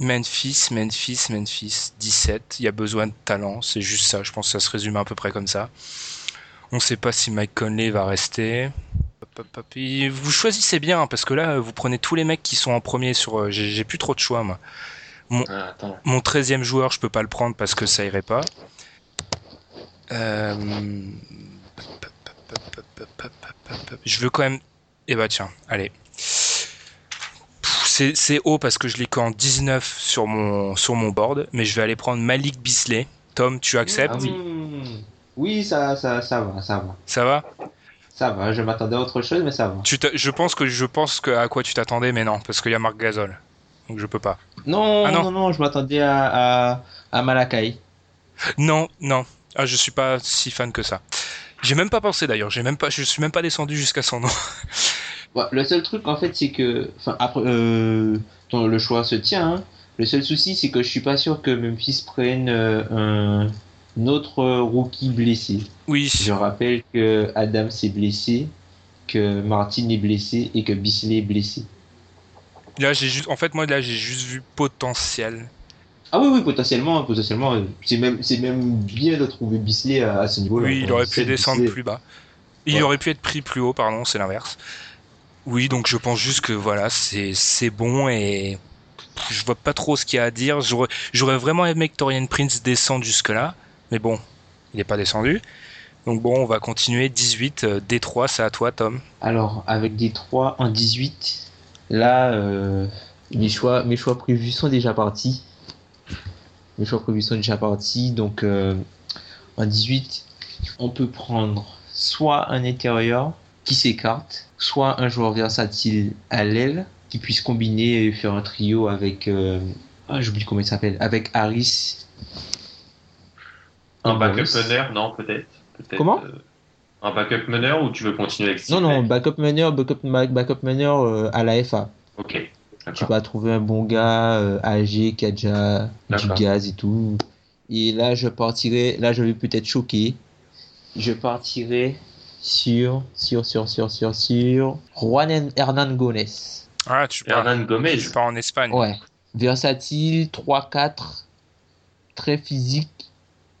Memphis, Memphis, Memphis, 17. Il y a besoin de talent, c'est juste ça. Je pense que ça se résume à peu près comme ça. On ne sait pas si Mike Conley va rester. Vous choisissez bien hein, parce que là, vous prenez tous les mecs qui sont en premier sur. euh, j'ai plus trop de choix, moi. Ah. Mon 13e joueur, je peux pas le prendre parce que ça irait pas. Euh, Je veux quand même. Eh bah tiens, allez. C'est c'est haut parce que je l'ai qu'en 19 sur mon, sur mon board, mais je vais aller prendre Malik Bisley. Tom, tu acceptes? Ah oui. Oui, ça, ça, ça va, ça va. Ça va? Ça va, je m'attendais à autre chose, mais ça va. tu Je pense que je pense que à quoi tu t'attendais, mais non, parce qu'il y a Marc Gasol. Donc je peux pas. Non, Ah non. non, non, je m'attendais à, à, à Malakai. Non, non. Ah, je suis pas si fan que ça. J'ai même pas pensé d'ailleurs. J'ai même pas, je suis même pas descendu jusqu'à son nom. Ouais, le seul truc, en fait, c'est que. Enfin, après, euh, ton- le choix se tient. hein. Le seul souci, c'est que je suis pas sûr que Memphis prenne euh, un, un autre rookie blessé. Oui. Je rappelle que Adams est blessé, que Martin est blessé et que Bisley est blessé. Là, j'ai juste, en fait, moi, là, j'ai juste vu potentiel. Ah oui, oui, potentiellement, potentiellement, euh, c'est même, c'est même bien de trouver Bisley à, à ce niveau-là. Oui, il aurait pu descendre Bisley. plus bas. Il Ouais. aurait pu être pris plus haut, pardon, c'est l'inverse. Oui, donc je pense juste que voilà, c'est c'est bon et je vois pas trop ce qu'il y a à dire. J'aurais j'aurais vraiment aimé que Torian Prince descende jusque là, mais bon, il n'est pas descendu. Donc bon, on va continuer. 18, euh, D3, c'est à toi, Tom. Alors, avec des 3 en 18, là, euh, Mes choix, mes choix prévus sont déjà partis. Mes choix prévus sont déjà partis. Donc, euh, en 18, on peut prendre soit un intérieur qui s'écarte, soit un joueur versatile à l'aile qui puisse combiner et faire un trio avec. euh, ah, j'oublie comment il s'appelle. Avec Harris. Un backup non, peut-être. Comment? euh, Un backup meneur ou tu veux continuer avec Non, non, backup meneur, backup, backup meneur euh, à la FA. Ok. Tu vas trouver un bon gars euh, âgé qui a déjà du gaz et tout. Et là, je partirai, là, je vais peut-être choquer. Je partirai sur, sur, sur, sur, sur, sur Juan Hernan Gomez. Ah, tu pars, Hernan Gomez. tu pars en Espagne. Ouais. Versatile, 3-4, très physique,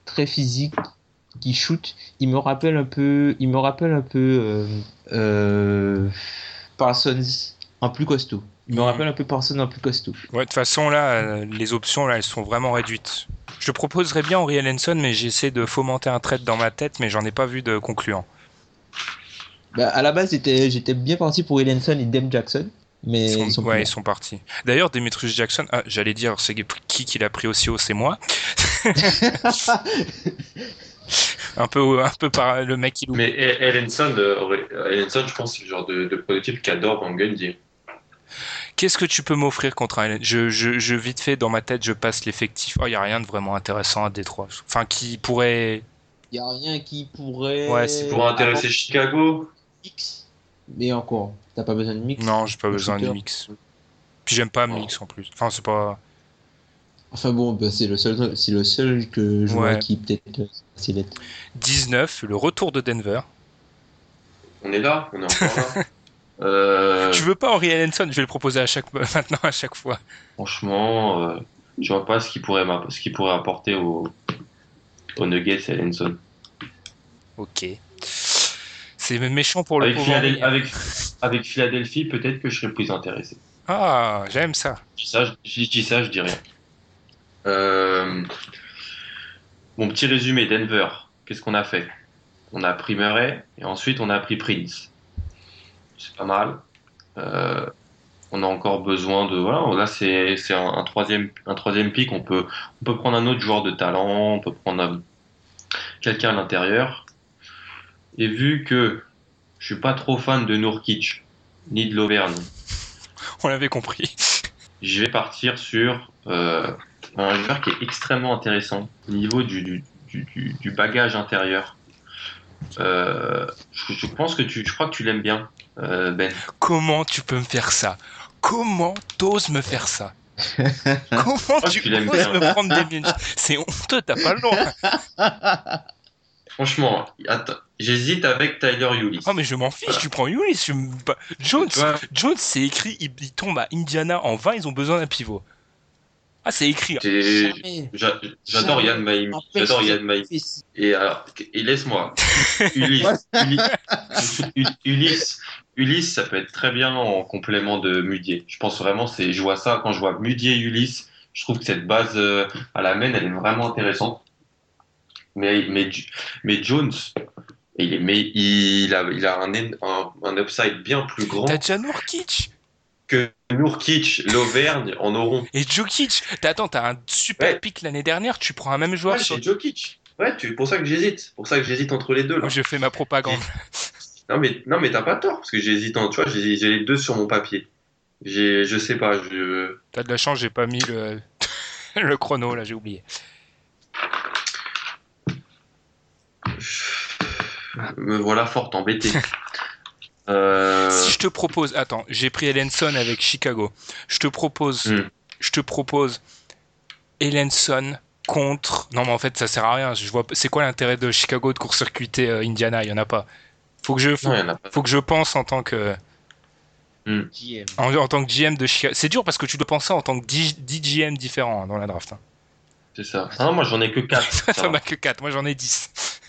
très physique, qui shoot. Il me rappelle un peu, il me rappelle un peu euh, euh, Parsons en plus costaud. Il me Mhm. rappelle un peu Parsons en plus costaud. Ouais, de toute façon, là, les options, là, elles sont vraiment réduites. Je proposerais bien Henry Ellenson, mais j'essaie de fomenter un trade dans ma tête, mais j'en ai pas vu de concluant. Bah, à la base, j'étais, bien parti pour Ellenson et Dem Jackson, mais Ils sont, ils sont, ouais, plus ils sont partis. D'ailleurs, Demetrius Jackson, ah, j'allais dire, c'est qui qui l'a pris aussi haut, c'est moi. Un peu, un peu par le mec qui loue. Mais Ellenson, euh, je pense, c'est le genre de, de prototype qu'adore Van Gundy. Qu'est-ce que tu peux m'offrir contre un Ellen je, je, je, vite fait, dans ma tête, je passe l'effectif. Oh, il y a rien de vraiment intéressant à Détroit. Enfin, qui pourrait. Il y a rien qui pourrait. Ouais, c'est Pour intéresser Chicago, mix. Mais encore, t'as pas besoin de mix. Non, j'ai pas besoin de mix. Puis j'aime pas mix en plus. Enfin, c'est pas. Enfin bon, bah, c'est le seul, c'est le seul que je vois qui peut-être euh, c'est net. 19, le retour de Denver. on est là, on est encore là. Euh, Tu veux pas Henry Ellenson Je vais le proposer à chaque maintenant à chaque fois. Franchement, euh, je vois pas ce qu'il pourrait, ce pourrait apporter au, au Nuggets et Ellenson. Ok. C'est méchant pour le Avec, pauvre Philadel- Henry. avec, avec Philadelphie, peut-être que je serais plus intéressé. Ah, j'aime ça. Je dis ça, je, je dis ça, je dis rien. Euh, Mon petit résumé, Denver, qu'est-ce qu'on a fait? On a pris Murray et ensuite on a pris Prince. C'est pas mal. Euh, on a encore besoin de voilà là c'est c'est un, un troisième un troisième pick on peut on peut prendre un autre joueur de talent on peut prendre un- quelqu'un à l'intérieur et vu que je suis pas trop fan de Nourkic ni de l'Auvergne On l'avait compris. je vais partir sur euh, un joueur qui est extrêmement intéressant au niveau du, du, du, du- du bagage intérieur. Euh, je, je pense que tu, je crois que tu l'aimes bien, euh, Ben. Comment tu peux me faire ça? Comment t'oses me faire ça? Comment tu tu oses bien. me prendre des minutes? C'est honteux, t'as pas le droit. Franchement, j'hésite avec Tyler Ulis. Oh mais je m'en fiche, tu prends Ulysse. je me- Jones, Tu vois, Jones, c'est écrit, il, il tombe à Indiana en 20, ils ont besoin d'un pivot. Ah, c'est écrit. j'a- j'adore. Yann Maïm. J'adore Yann Maïm. Et alors, et laisse-moi. Ulysse, Ulysse, Ulysse, Ulysse, ça peut être très bien en complément de Mudier. Je pense vraiment, c'est, je vois ça quand je vois Mudier et Ulysse. Je trouve que cette base euh, à la main, elle est vraiment intéressante. Mais, mais, mais Jones, il, est, mais il a, il a un, un, un upside bien plus grand T'as déjà Nourkic que Nurkic, l'Auvergne en auront. et Jokic. Attends, t'as un super Ouais. pick l'année dernière, tu prends un même joueur. Ouais, c'est Jokic. Ouais, tu, pour ça que j'hésite. Pour ça que j'hésite entre les deux. Là. Je fais ma propagande. Non mais non mais t'as pas tort parce que j'hésite en tu vois j'ai j'ai les deux sur mon papier. J'ai je sais pas je T'as de la chance, j'ai pas mis le, le chrono là, j'ai oublié. me voilà fort embêté. euh... Si je te propose, attends, j'ai pris Ellenson avec Chicago. Je te propose, Hmm. je te propose Ellenson contre. Non, mais en fait, ça sert à rien. Je vois, c'est quoi l'intérêt de Chicago de court-circuiter euh, Indiana? Il y en a pas. Faut que je, faut, Non, a que je pense en tant que, GM. en, en tant que GM de Chicago. C'est dur parce que tu dois penser en tant que 10, 10 GM différents hein, dans la draft. Hein. C'est ça. Ah non moi j'en ai que 4. Toi, t'en as que 4, moi j'en ai 10.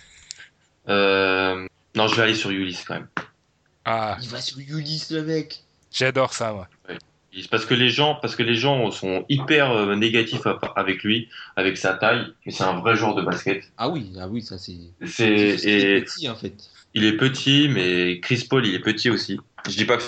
euh... Non je vais aller sur Ulysse quand même. Ah, Il va sur Ulysse, le mec. j'adore ça, moi. Parce que les gens parce que les gens sont hyper euh, négatifs avec lui avec sa taille mais c'est un vrai joueur de basket. Ah oui, ah oui, ça c'est. C'est c'est et petit en fait. il est petit mais Chris Paul il est petit aussi. Je dis pas que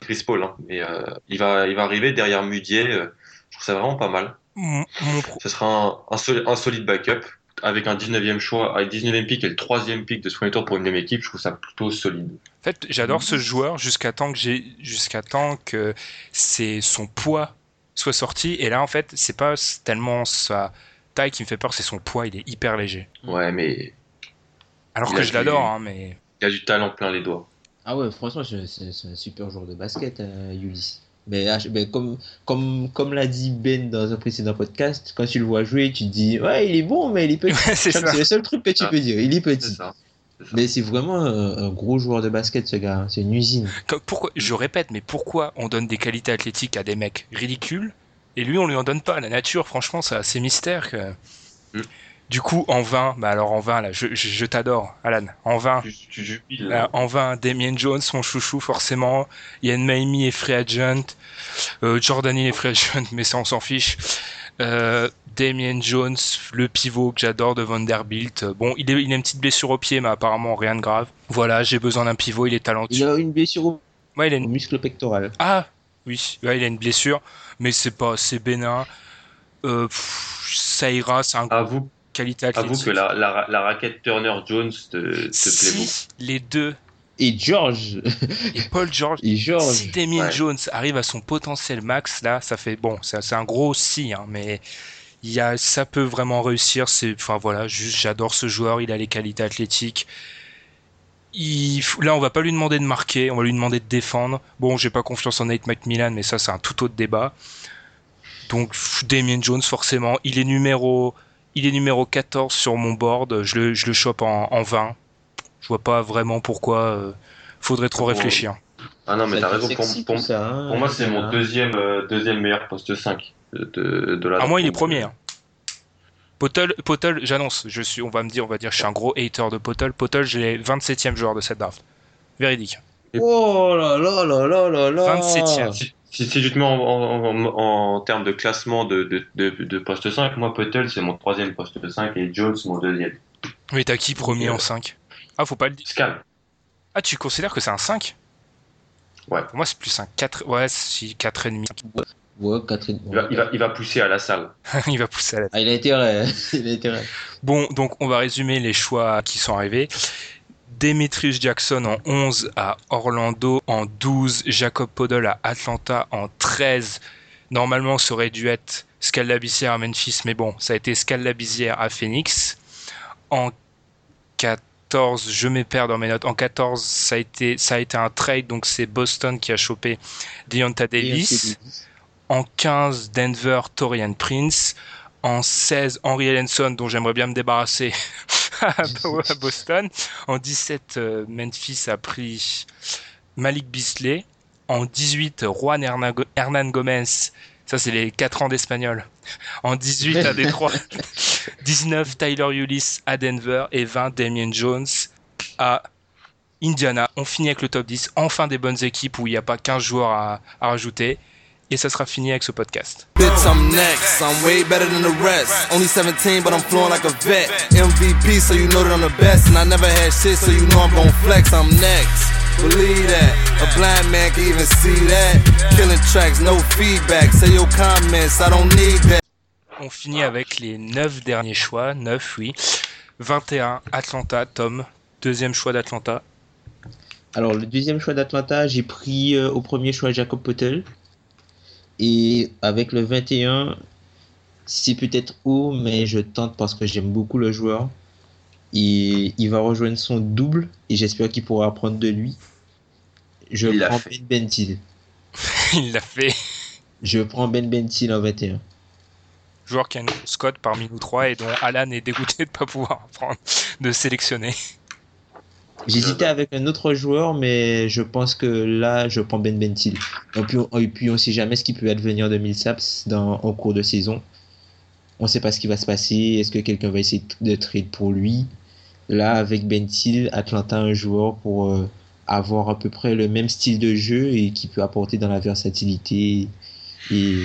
Chris Paul, hein, mais euh, il, va, il va arriver derrière Mudier. euh, je trouve ça vraiment pas mal. Mon, mon pro- Ce sera un, un, soli- un solide backup avec un 19e choix, avec 19e pick et le 3e pick de ce premier tour pour une même équipe. Je trouve ça plutôt solide. En fait, j'adore ce joueur jusqu'à temps que j'ai, jusqu'à temps que c'est son poids soit sorti. Et là, en fait, c'est pas tellement sa taille qui me fait peur, c'est son poids. Il est hyper léger. Ouais, mais Alors Il que je du- l'adore, hein, mais il a du talent plein les doigts. Ah ouais, franchement, c'est un super joueur de basket, euh, Ulysse. Mais, ah, mais comme, comme, comme l'a dit Ben dans un précédent podcast, quand tu le vois jouer, tu te dis, ouais, il est bon, mais il est petit. Ouais, c'est le seul truc que tu Ah. peux dire, il est petit. ça. Mais c'est vraiment un, un gros joueur de basket, ce gars. C'est une usine. Comme- pourquoi, je répète, mais pourquoi on donne des qualités athlétiques à des mecs ridicules et lui on lui en donne pas? La nature, franchement, c'est assez mystère. Que... Mm. Du coup, en 20, bah alors en 20, là, je, je, je t'adore, Alan. En 20, Tu, tu jubiles. euh, en 20, Damien Jones, mon chouchou, forcément. Yann Maimi est free agent. Euh, Jordan est free agent, mais ça on s'en fiche. Euh, Damien Jones, le pivot que j'adore de Vanderbilt. Euh, Bon, il, est, il a une petite blessure au pied, mais apparemment rien de grave. Voilà, j'ai besoin d'un pivot, il est Il talentueux. a une blessure au, Ouais, il a au une muscle pectoral. ah oui, ouais, il a une blessure, mais c'est pas, c'est bénin. Euh, pff, ça ira, c'est un Avoue, qualité athlétique. avoue que la, la, la raquette Turner Jones te, plaît beaucoup. si les deux Et George. et Paul George, Et George. si Damien Ouais. Jones arrive à son potentiel max, là, ça fait bon, c'est c'est un gros si, hein, mais il y a, ça peut vraiment réussir. C'est, enfin voilà, juste j'adore ce joueur, il a les qualités athlétiques. Il, là, on va pas lui demander de marquer, on va lui demander de défendre. Bon, j'ai pas confiance en Nate McMillan, mais ça, c'est un tout autre débat. Donc, Damien Jones, forcément, il est numéro, il est numéro 14 sur mon board. Je le, je le chope en, en 20. Je vois pas vraiment pourquoi. euh, faudrait trop réfléchir. Ah non, mais Ça t'as raison. Pour, ça, hein, pour moi, c'est mon deuxième, euh, deuxième meilleur poste 5 de, de, la À moi, il est premier. hein. Potel, Potel, j'annonce, je suis, on va me dire, on va dire, je suis un gros hater de Potel. Potel, j'ai 27e joueur de cette draft. Véridique. Oh là là là là là là. 27e. Si, si, si je te mets en, en, en, en termes de classement de, de, de, de poste 5, moi, Puttel, c'est mon troisième poste 5 et Jones, mon deuxième. Mais t'as qui premier Euh, en 5 Ah, faut pas le dire. Scal. Ah, tu considères que c'est un 5 Ouais. Pour moi, c'est plus un 4. Ouais, si 4,5. Ouais, Catherine. Il va, il, va, il va pousser à la salle. il va pousser à la Ah, il a intérêt. il a intérêt. Bon, donc on va résumer les choix qui sont arrivés. Demetrius Jackson en 11 à Orlando, en 12 Jacob Podol à Atlanta, en 13 normalement ça aurait dû être Scalabizière à Memphis, mais bon, ça a été Scalabizière à Phoenix. En 14, je m'épère dans mes notes, en 14 ça a été, ça a été un trade, donc c'est Boston qui a chopé Deonta Davis. En 15, Denver, Torian Prince. En 16, Henry Ellenson, dont j'aimerais bien me débarrasser à Boston. En 17, euh, Memphis a pris Malik Bisley. En 18, Juan Hernan Go- Hernan Gomez. Ça, c'est les 4 ans d'espagnol. En 18, à Détroit. 19, Tyler Ulyss à Denver. Et 20, Damien Jones à Indiana. On finit avec le top 10. Enfin des bonnes équipes où il n'y a pas 15 joueurs à, à rajouter. Et ça sera fini avec ce podcast. Bitch, I'm next. I'm way better than the rest. Only 17, but I'm flowing like a vet. MVP, so you know that I'm the best. And I never had shit, so you know I'm gon' flex. I'm next. Believe that. A blind man can even see that. Killing tracks, no feedback. Say your comments, I don't need that. On finit avec les 9 derniers choix. 9, oui. 21, Atlanta, Tom. Deuxième choix d'Atlanta. Alors, le deuxième choix d'Atlanta, j'ai pris euh, au premier choix Jacob Potel. Et avec le 21, c'est peut-être haut, mais je tente parce que j'aime beaucoup le joueur. Et il va rejoindre son double et j'espère qu'il pourra apprendre de lui. Je Il l'a prends fait. Ben Bentil. Il l'a fait. Je prends Ben Bentil en 21. Joueur qui a une cote parmi nous trois et dont Alan est dégoûté de ne pas pouvoir prendre, de sélectionner. J'hésitais avec un autre joueur, mais je pense que là, je prends Ben Bentil. Et puis, on- et puis on sait jamais ce qui peut advenir de Millsaps dans, en cours de saison. On sait pas ce qui va se passer. Est-ce que quelqu'un va essayer de trade pour lui? Là, avec Bentil, Atlanta a un joueur pour euh, avoir à peu près le même style de jeu et qui peut apporter dans la versatilité. Et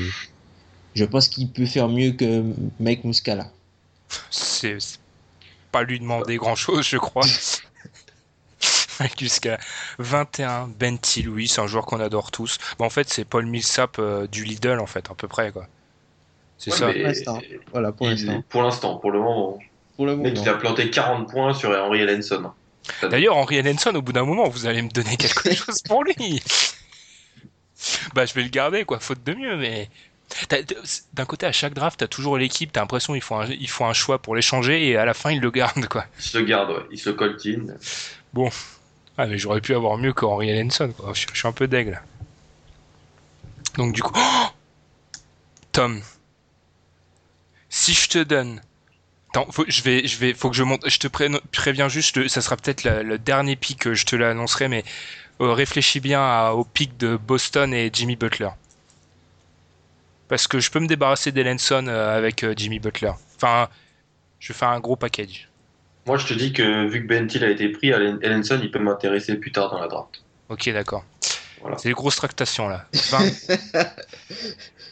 je pense qu'il peut faire mieux que Mike Muscala. C'est c'est pas lui demander grand chose, je crois. Jusqu'à 21, Ben Thiel, oui, c'est un joueur qu'on adore tous. Bon, en fait, c'est Paul Millsap euh, du Lidl, en fait, à peu près, quoi. C'est Ouais, ça. mais Pour l'instant. Voilà, pour il- l'instant. Pour l'instant, pour le moment. Pour le mec, il a planté 40 points sur Henry Ellenson. D'ailleurs, Henry Ellenson, au bout d'un moment, vous allez me donner quelque chose pour lui. bah, je vais le garder, quoi, faute de mieux, mais. D'un côté, à chaque draft, t'as toujours l'équipe, t'as l'impression qu'ils font, un, ils font un choix pour l'échanger et à la fin, ils le gardent, quoi. Il se le garde, ouais. il se le coltine. Ah, mais j'aurais pu avoir mieux que Henry Ellenson, quoi. Je, je suis un peu deg, là. Donc, du coup. Oh Tom. Si je te donne. Attends, faut, je vais, je vais, faut que je monte. Je te pré- préviens juste, ça sera peut-être le dernier pic, euh, je te l'annoncerai, mais euh, réfléchis bien au pic de Boston et Jimmy Butler. Parce que je peux me débarrasser d'Ellenson euh, avec Jimmy Butler. Enfin, je faire un gros package. Moi, je te dis que vu que Ben Thiel a été pris, Allen- Ellenson, il peut m'intéresser plus tard dans la draft. Ok, d'accord. Voilà. C'est les grosses tractations là. 20 C'est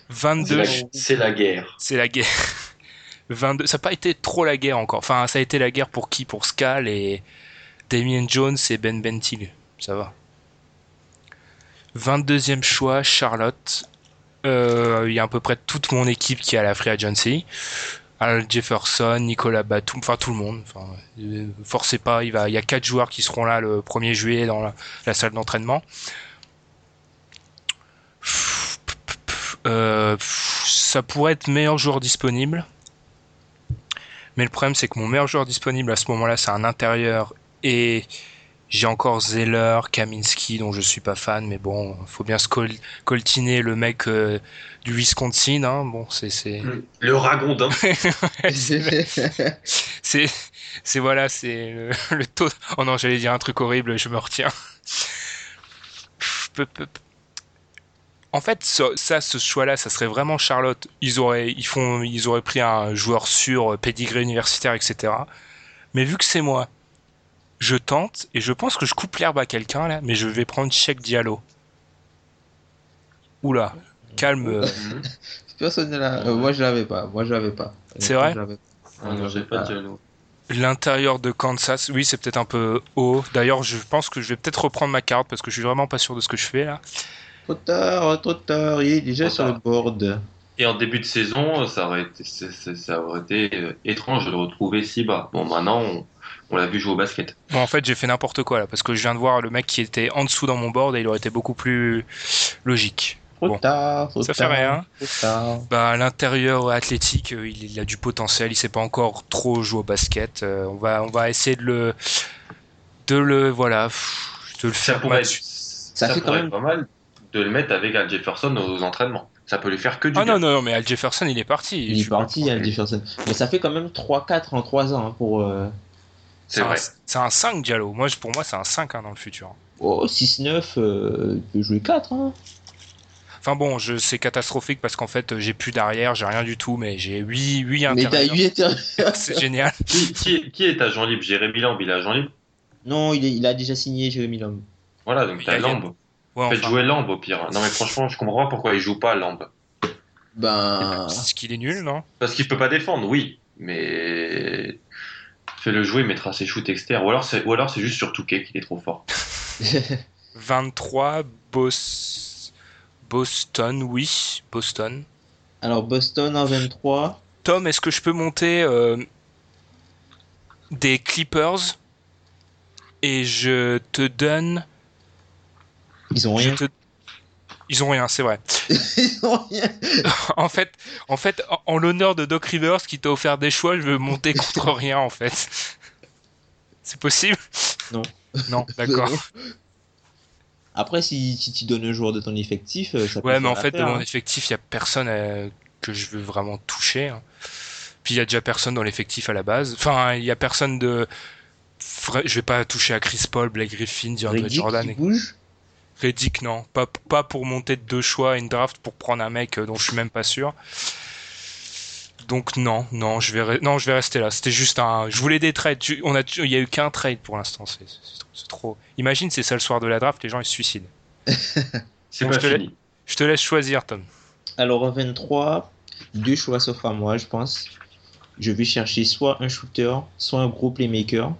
22, la, c'est la guerre. c'est la guerre. 22, ça n'a pas été trop la guerre encore. Enfin, ça a été la guerre pour qui? Pour Scal et Damien Jones et Ben Bentil. Ça va. 22e choix, Charlotte. Euh, Il y a à peu près toute mon équipe qui est à la Free Agency. Al Jefferson, Nicolas Batum, enfin tout le monde. Enfin, euh, forcez pas, il y a quatre joueurs qui seront là le 1er juillet dans la, la salle d'entraînement. Euh, ça pourrait être meilleur joueur disponible. Mais le problème, c'est que mon meilleur joueur disponible à ce moment-là, c'est un intérieur. Et j'ai encore Zeller, Kaminski, dont je suis pas fan. Mais bon, faut bien se col- coltiner le mec euh, du Wisconsin. Hein. Bon, c'est c'est Le ragondin. c'est c'est voilà, c'est le, le taux. Oh non, j'allais dire un truc horrible, je me retiens. En fait, ça, ça, ce choix-là, ça serait vraiment Charlotte. Ils auraient, ils font, ils auraient pris un joueur sûr, pédigré universitaire, etc. Mais vu que c'est moi, je tente et je pense que je coupe l'herbe à quelqu'un là, mais je vais prendre Cheikh Diallo. Oula, calme. euh. Personne ne l'a. moi, je l'avais pas. Moi, je l'avais pas. C'est vrai Je l'avais pas. Ah non, j'ai pas Ah. de Diallo. L'intérieur de Kansas, oui, c'est peut-être un peu haut. D'ailleurs, je pense que je vais peut-être reprendre ma carte parce que je suis vraiment pas sûr de ce que je fais là. Trop tard, trop tard. Il est déjà Trop sur le tard. board. Et en début de saison, ça aurait été, c'est- c'est- ça aurait été euh, étrange de le retrouver si bas. Bon, maintenant, on, on l'a vu jouer au basket. Bon, en fait, j'ai fait n'importe quoi là parce que je viens de voir le mec qui était en dessous dans mon board et il aurait été beaucoup plus logique. Bon. tard, Ça fait tard. rien. Bah, à l'intérieur athlétique, euh, il, il a du potentiel. Il sait pas encore trop jouer au basket. Euh, on va, on va essayer de le, de le, voilà, de le Ça faire pourrait, match. ça fait pourrait quand être pas mal de le mettre avec Al Jefferson aux entraînements. Ça peut lui faire que du Ah bien. non, non, non, mais Al Jefferson, il est parti. Il est parti, Al Jefferson. Mais ça fait quand même 3-4 en 3 ans hein, pour. euh, C'est un- vrai. C'est un 5 Diallo. Moi, pour moi, c'est un 5 hein, dans le futur. Oh, 6-9, euh, il peut jouer 4. Hein. Enfin bon, je, c'est catastrophique parce qu'en fait, j'ai plus d'arrière, j'ai rien du tout, mais j'ai 8, 8 Mais t'as intérieurs. 8 intérieurs. C'est génial. Qui, qui, qui est agent libre? Jérémy Lamb, il est agent libre? Non, il, est- il a déjà signé Jérémy Lamb. Voilà, donc Il t'as Lamb. Ouais, Faites enfin, jouer Lamb au pire. Non mais franchement, je comprends pas pourquoi il joue pas Lamb. Ben. Parce qu'il est nul, non? Parce qu'il peut pas défendre, oui, mais fais-le jouer, il mettra ses shoots externes. Ou alors c'est, ou alors c'est juste sur Touquet qu'il est trop fort. 23, Bos... Boston, oui, Boston. Alors, Boston en 23. Tom, est-ce que je peux monter euh, des Clippers? Et je te donne... Ils ont je rien. te- Ils ont rien, c'est vrai. Ils ont rien. en fait, en fait, en, en l'honneur de Doc Rivers qui t'a offert des choix, je veux monter contre rien en fait. C'est possible? Non. Non, d'accord. Après, si, si tu donnes un joueur de ton effectif, euh, ça peut Ouais, faire mais en fait, de l'affaire, mon hein. effectif, il y a personne euh, que je veux vraiment toucher. hein. Puis il y a déjà personne dans l'effectif à la base. Enfin, il y a personne de. Je vais pas toucher à Chris Paul, Blake Griffin, DeAndre Jordan. qui et- bouge. Reddick, non. Pas, pas pour monter de deux choix à une draft pour prendre un mec euh, dont je suis même pas sûr. Donc non, non, je vais, re- non, je vais rester là. C'était juste un. Je voulais des trades. On a, il y a eu qu'un trade pour l'instant. C'est c'est trop- c'est trop. Imagine, c'est ça le soir de la draft, les gens ils se suicident. C'est Bon, pas je te fini. Je te laisse choisir, Tom. Alors, en 23, deux choix sauf à moi, je pense. Je vais chercher soit un shooter, soit un gros playmaker.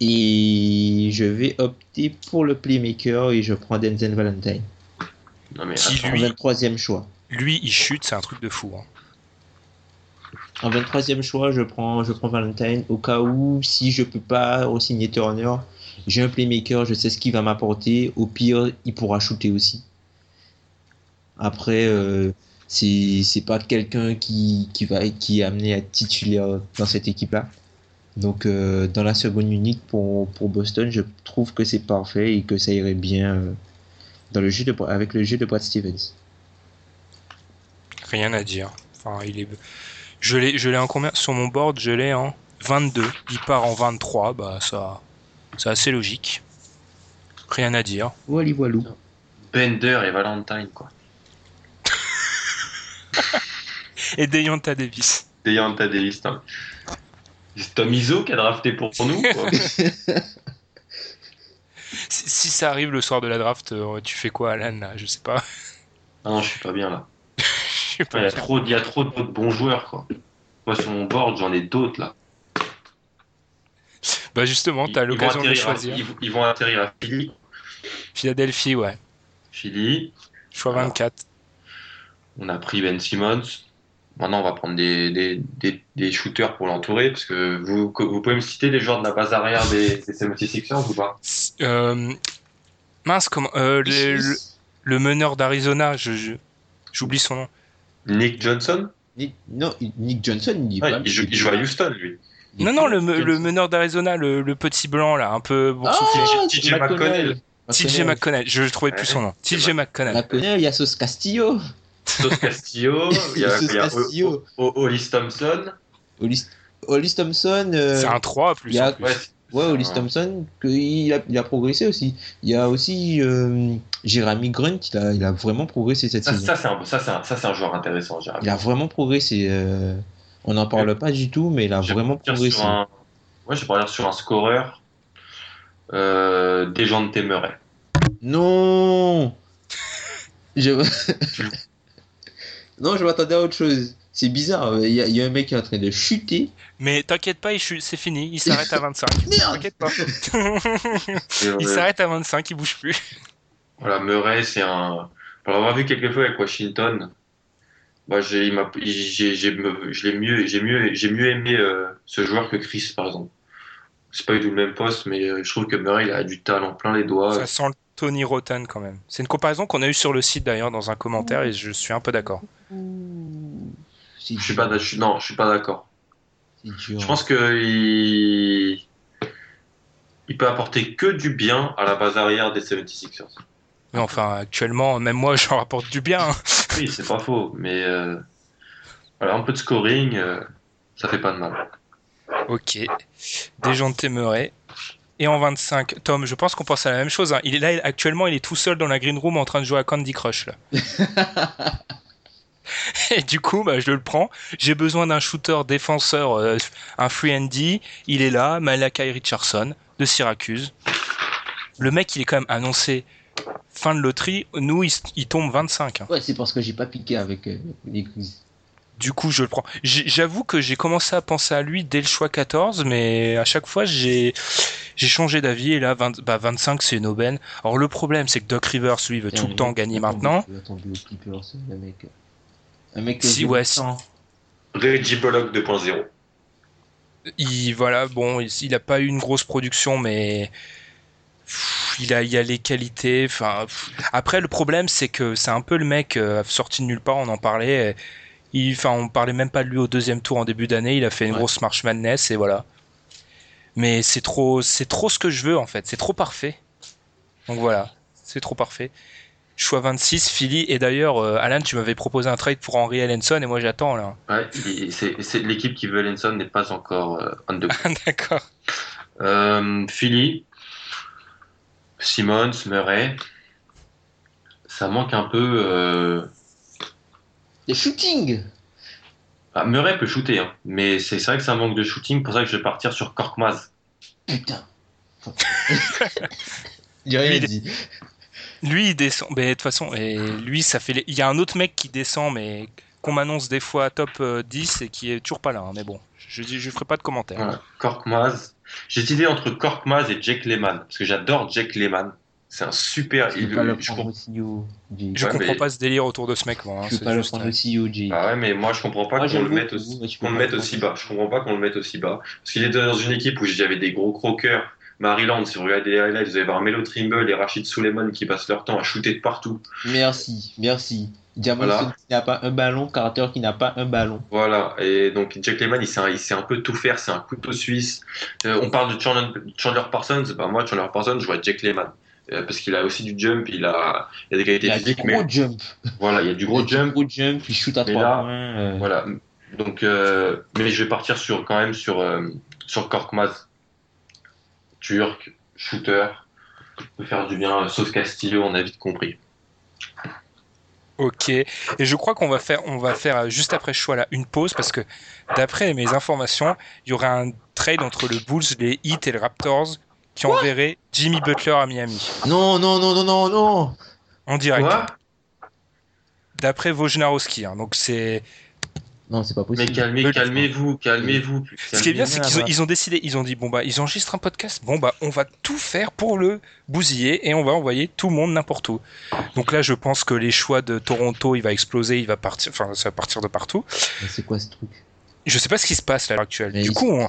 Et je vais opter pour le playmaker et je prends Denzel Valentine. Non, mais attends, lui- En 23e choix. Lui, il chute, c'est un truc de fou. hein. En 23e choix, je prends, je prends Valentine au cas où, si je peux pas re-signer Turner, j'ai un playmaker, je sais ce qu'il va m'apporter. Au pire, il pourra shooter aussi. Après, euh, c'est c'est pas quelqu'un qui, qui, va, qui est amené à être titulaire dans cette équipe-là. Donc, euh, dans la seconde unique pour, pour Boston, je trouve que c'est parfait et que ça irait bien euh, dans le jeu de, avec le jeu de Brad Stevens. Rien à dire. Enfin, il est. Je l'ai, je l'ai en combien? Sur mon board, je l'ai en 22. Il part en 23, bah ça, c'est assez logique. Rien à dire. Wally Walou. Bender et Valentine, quoi. Et Deyonta Davis. Deyanta Davis, hein. C'est Tom Izzo qui a drafté pour nous, quoi. Si, si ça arrive le soir de la draft, euh, tu fais quoi, Alan là? Je sais pas. Ah non, je suis pas bien là. Il y a trop, il y a trop d'autres bons joueurs, quoi. Moi, sur mon board, j'en ai d'autres là. Bah justement, ils vont l'occasion de à- choisir. Ils, ils vont atterrir à Philly. Philadelphie, ouais. Philly. Choix Alors. 24. On a pris Ben Simmons. Maintenant, on va prendre des, des, des, des shooters pour l'entourer. Parce que vous, pouvez me citer les joueurs de la base arrière des, des 76ers ou pas? Euh, mince, comment euh, le, le- le meneur d'Arizona, je, je- j'oublie son nom. Nick Johnson? Nick, non, Nick Johnson, il dit Ouais, pas. il, joue, il joue à Houston, lui. Il Non, non, le, meneur d'Arizona, le, le petit blanc là, un peu Ah, boursouflé. TJ c'est McConnell. TJ McConnell, je trouvais plus son nom. TJ McConnell. McConnell, il y a Sauce Castillo. Sauce Castillo. Il y a, il y a Castillo. O- O- Hollis Thompson. Hollis, Hollis Thompson. euh, C'est un 3 plus. a- en plus. Ouais, Ouais, Hollis un- Thompson, que il, a, il a progressé aussi. Il y a aussi euh, Jeremy Grunt, il a, il a vraiment progressé cette Ça, saison. ça, c'est un, ça, c'est un, ça, c'est un joueur intéressant, Jérémy. Il a vraiment progressé. euh, on n'en parle pas du tout, mais il a vraiment progressé. un... Ouais, je vais partir sur un scoreur. Euh, des gens de Temeray. Non je... Non, je m'attendais à autre chose. C'est bizarre, il y, a, il y a un mec qui est en train de chuter. Mais t'inquiète pas, il chute- c'est fini, il s'arrête à 25. Merde T'inquiète pas. Il euh, s'arrête à 25, il bouge plus. Voilà, Murray, c'est un. Pour l'avoir vu quelques fois avec Washington, moi, j'ai, j'ai, j'ai, me- je l'ai mieux, j'ai mieux, j'ai mieux aimé euh, ce joueur que Chris, par exemple. C'est pas du tout le même poste, mais euh, je trouve que Murray, il a du talent plein les doigts. Ça sent le Tony Rotten quand même. C'est une comparaison qu'on a eue sur le site d'ailleurs dans un commentaire et je suis un peu d'accord. Je suis pas, je suis- non, je suis pas d'accord. Je pense que il... il peut apporter que du bien à la base arrière des 76ers. Mais enfin, actuellement, même moi, j'en rapporte du bien. Oui, c'est pas faux, mais euh, voilà, un peu de scoring, euh, ça fait pas de mal. ok. Des gens de. Et en 25, Tom, je pense qu'on pense à la même chose. hein. Il est là, actuellement, il est tout seul dans la green room en train de jouer à Candy Crush. Là. Et du coup, bah, je le prends. J'ai besoin d'un shooter défenseur, euh, un free and D. Il est là, Malakai Richardson de Syracuse. Le mec, il est quand même annoncé fin de loterie. Nous, il, il tombe 25. hein. Ouais, c'est parce que j'ai pas piqué avec euh, les. Du coup, je le prends. J'avoue que j'ai commencé à penser à lui dès le choix 14, mais à chaque fois, j'ai changé d'avis. Et là, 20 bah, 25, c'est une aubaine. Alors, le problème, c'est que Doc Rivers, lui, veut tout le temps gagner maintenant. Le mec. Un mec Si, qui ouais, si. Reggie Bullock 2.0. Il, voilà, bon, il, il a pas eu une grosse production, mais pff, il a, il a les qualités. Enfin, après, le problème, c'est que c'est un peu le mec euh, sorti de nulle part. On en parlait. Il, enfin, on parlait même pas de lui au deuxième tour en début d'année. Il a fait une Ouais. grosse marche madness et voilà. Mais c'est trop, c'est trop ce que je veux en fait. C'est trop parfait. Donc voilà, c'est trop parfait. Choix 26, Philly. Et d'ailleurs, euh, Alan, tu m'avais proposé un trade pour Henry Ellenson et moi j'attends là. Ouais, c'est, l'équipe qui veut Lenson n'est pas encore euh, on the D'accord. Euh, Philly, Simmons, Murray, ça manque un peu. Euh... Les shooting Ah, Murray peut shooter, hein, mais c'est c'est vrai que ça manque de shooting, pour ça que je vais partir sur Korkmaz. Putain. J'ai rien Lui, il dit. Lui, il descend. Mais de toute façon, et lui, ça fait. les- Il y a un autre mec qui descend, mais qu'on m'annonce des fois top euh, 10 et qui est toujours pas là. hein. Mais bon, je dis, je ferai pas de commentaires. Voilà, Korkmaz. J'ai décidé entre Korkmaz et Jake Lehman, parce que j'adore Jake Lehman. C'est un super. Tu il- peux pas le je comprends- aussi haut, Jay. Je Ouais, comprends mais- pas ce délire autour de ce mec, moi. hein, peux pas le prendre euh, aussi Jay. Ah ouais, mais moi je comprends pas qu'on le mette aussi, qu'on le mette bas. Je comprends pas qu'on le mette aussi bas. Parce qu'il était dans une équipe où j'avais des gros croqueurs. Maryland, si vous regardez les highlights, vous allez voir Melo Trimble et Rachid Suleiman qui passent leur temps à shooter de partout. Merci, merci. Voilà. qui n'a pas un ballon, Carter qui n'a pas un ballon. Voilà, et donc Jack Lehman, il sait, un, il sait un peu tout faire, c'est un couteau suisse. Euh, on parle de Chandler, Chandler Parsons, bah moi Chandler Parsons, je vois Jack Lehman. Euh, parce qu'il a aussi du jump, il a, il a des qualités Il a du physiques, gros mais jump. voilà, il y a du gros Il a du jump. gros jump, il shoot à Mais trois là, points. euh, Voilà, donc, euh, mais je vais partir sur, quand même sur, euh, sur Korkmaz. Turc, shooter, peut faire du bien, sauf Castillo, on a vite compris. Ok. Et je crois qu'on va faire, on va faire juste après choix là une pause parce que d'après mes informations, il y aura un trade entre le Bulls, les Heat et les Raptors qui enverrait Jimmy Butler à Miami Non, non, non, non, non, non. en direct. Quoi? D'après Wojnarowski. hein. Donc c'est. Non, c'est pas Mais possible. calmez, Le- calmez-vous, calmez-vous. Ce qui est bien, c'est qu'ils ont, là-bas. ils ont décidé, ils ont dit bon bah ils enregistrent un podcast. Bon bah on va tout faire pour le bousiller et on va envoyer tout le monde n'importe où. Donc là, je pense que les choix de Toronto, il va exploser, il va partir, enfin ça va partir de partout. Mais c'est quoi ce truc? Je sais pas ce qui se passe là à l'heure actuelle. Mais Du coup, on,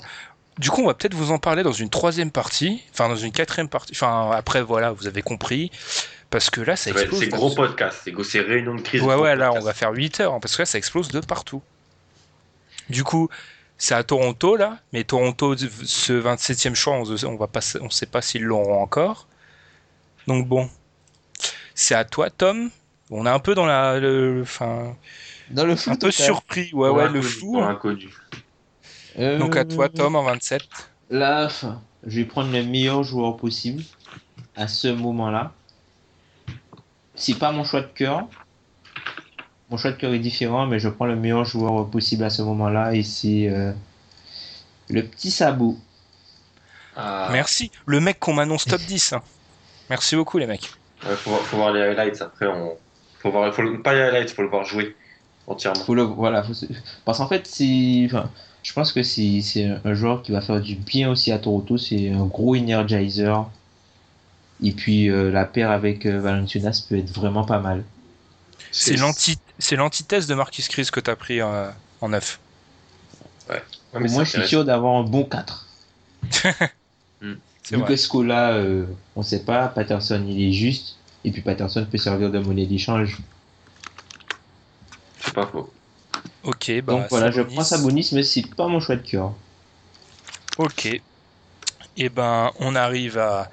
du coup, on va peut-être vous en parler dans une troisième partie, enfin dans une quatrième partie. Enfin après, voilà, vous avez compris. Parce que là, ça explose. C'est gros podcast, c'est réunion de crise. Ouais, ouais, là, on va faire 8 heures, hein, parce que là, ça explose de partout. Du coup, c'est à Toronto, là, mais Toronto, ce 27e choix, on ne va pas, on sait pas s'ils l'auront encore. Donc bon, c'est à toi, Tom. On est un peu dans la, le, enfin, Dans le flou un peu surpris, ouais, ouais, le flou. dans hein. l'inconnu. Euh, Donc à toi, Tom, en 27. Là, je vais prendre le meilleur joueur possible à ce moment-là. C'est pas mon choix de cœur. Mon choix de cœur est différent, mais je prends le meilleur joueur possible à ce moment-là et c'est euh, le petit sabot. Ah, Merci. Le mec qu'on m'annonce top 10. hein. Merci beaucoup, les mecs. ouais, faut, voir- faut voir les highlights après. On... Faut voir, faut le- pas les highlights, faut le voir jouer entièrement. Faut le, voilà, faut parce qu'en fait, c'est, enfin, je pense que c'est c'est un- joueur qui va faire du bien aussi à Toronto. C'est un gros energizer. Et puis euh, la paire avec euh, Valanciunas peut être vraiment pas mal. C'est l'anti, c'est l'antithèse de Marquis Chris que t'as pris euh, en neuf. Ouais, Au mais c'est je suis sûr d'avoir un bon 4. C'est Vu que Scola, euh, on sait pas, Patterson il est juste, et puis Patterson peut servir de monnaie d'échange. C'est pas faux. Ok, bah. Donc voilà, je prends Sabonis, mais c'est pas mon choix de cœur. Ok. Et ben, on arrive à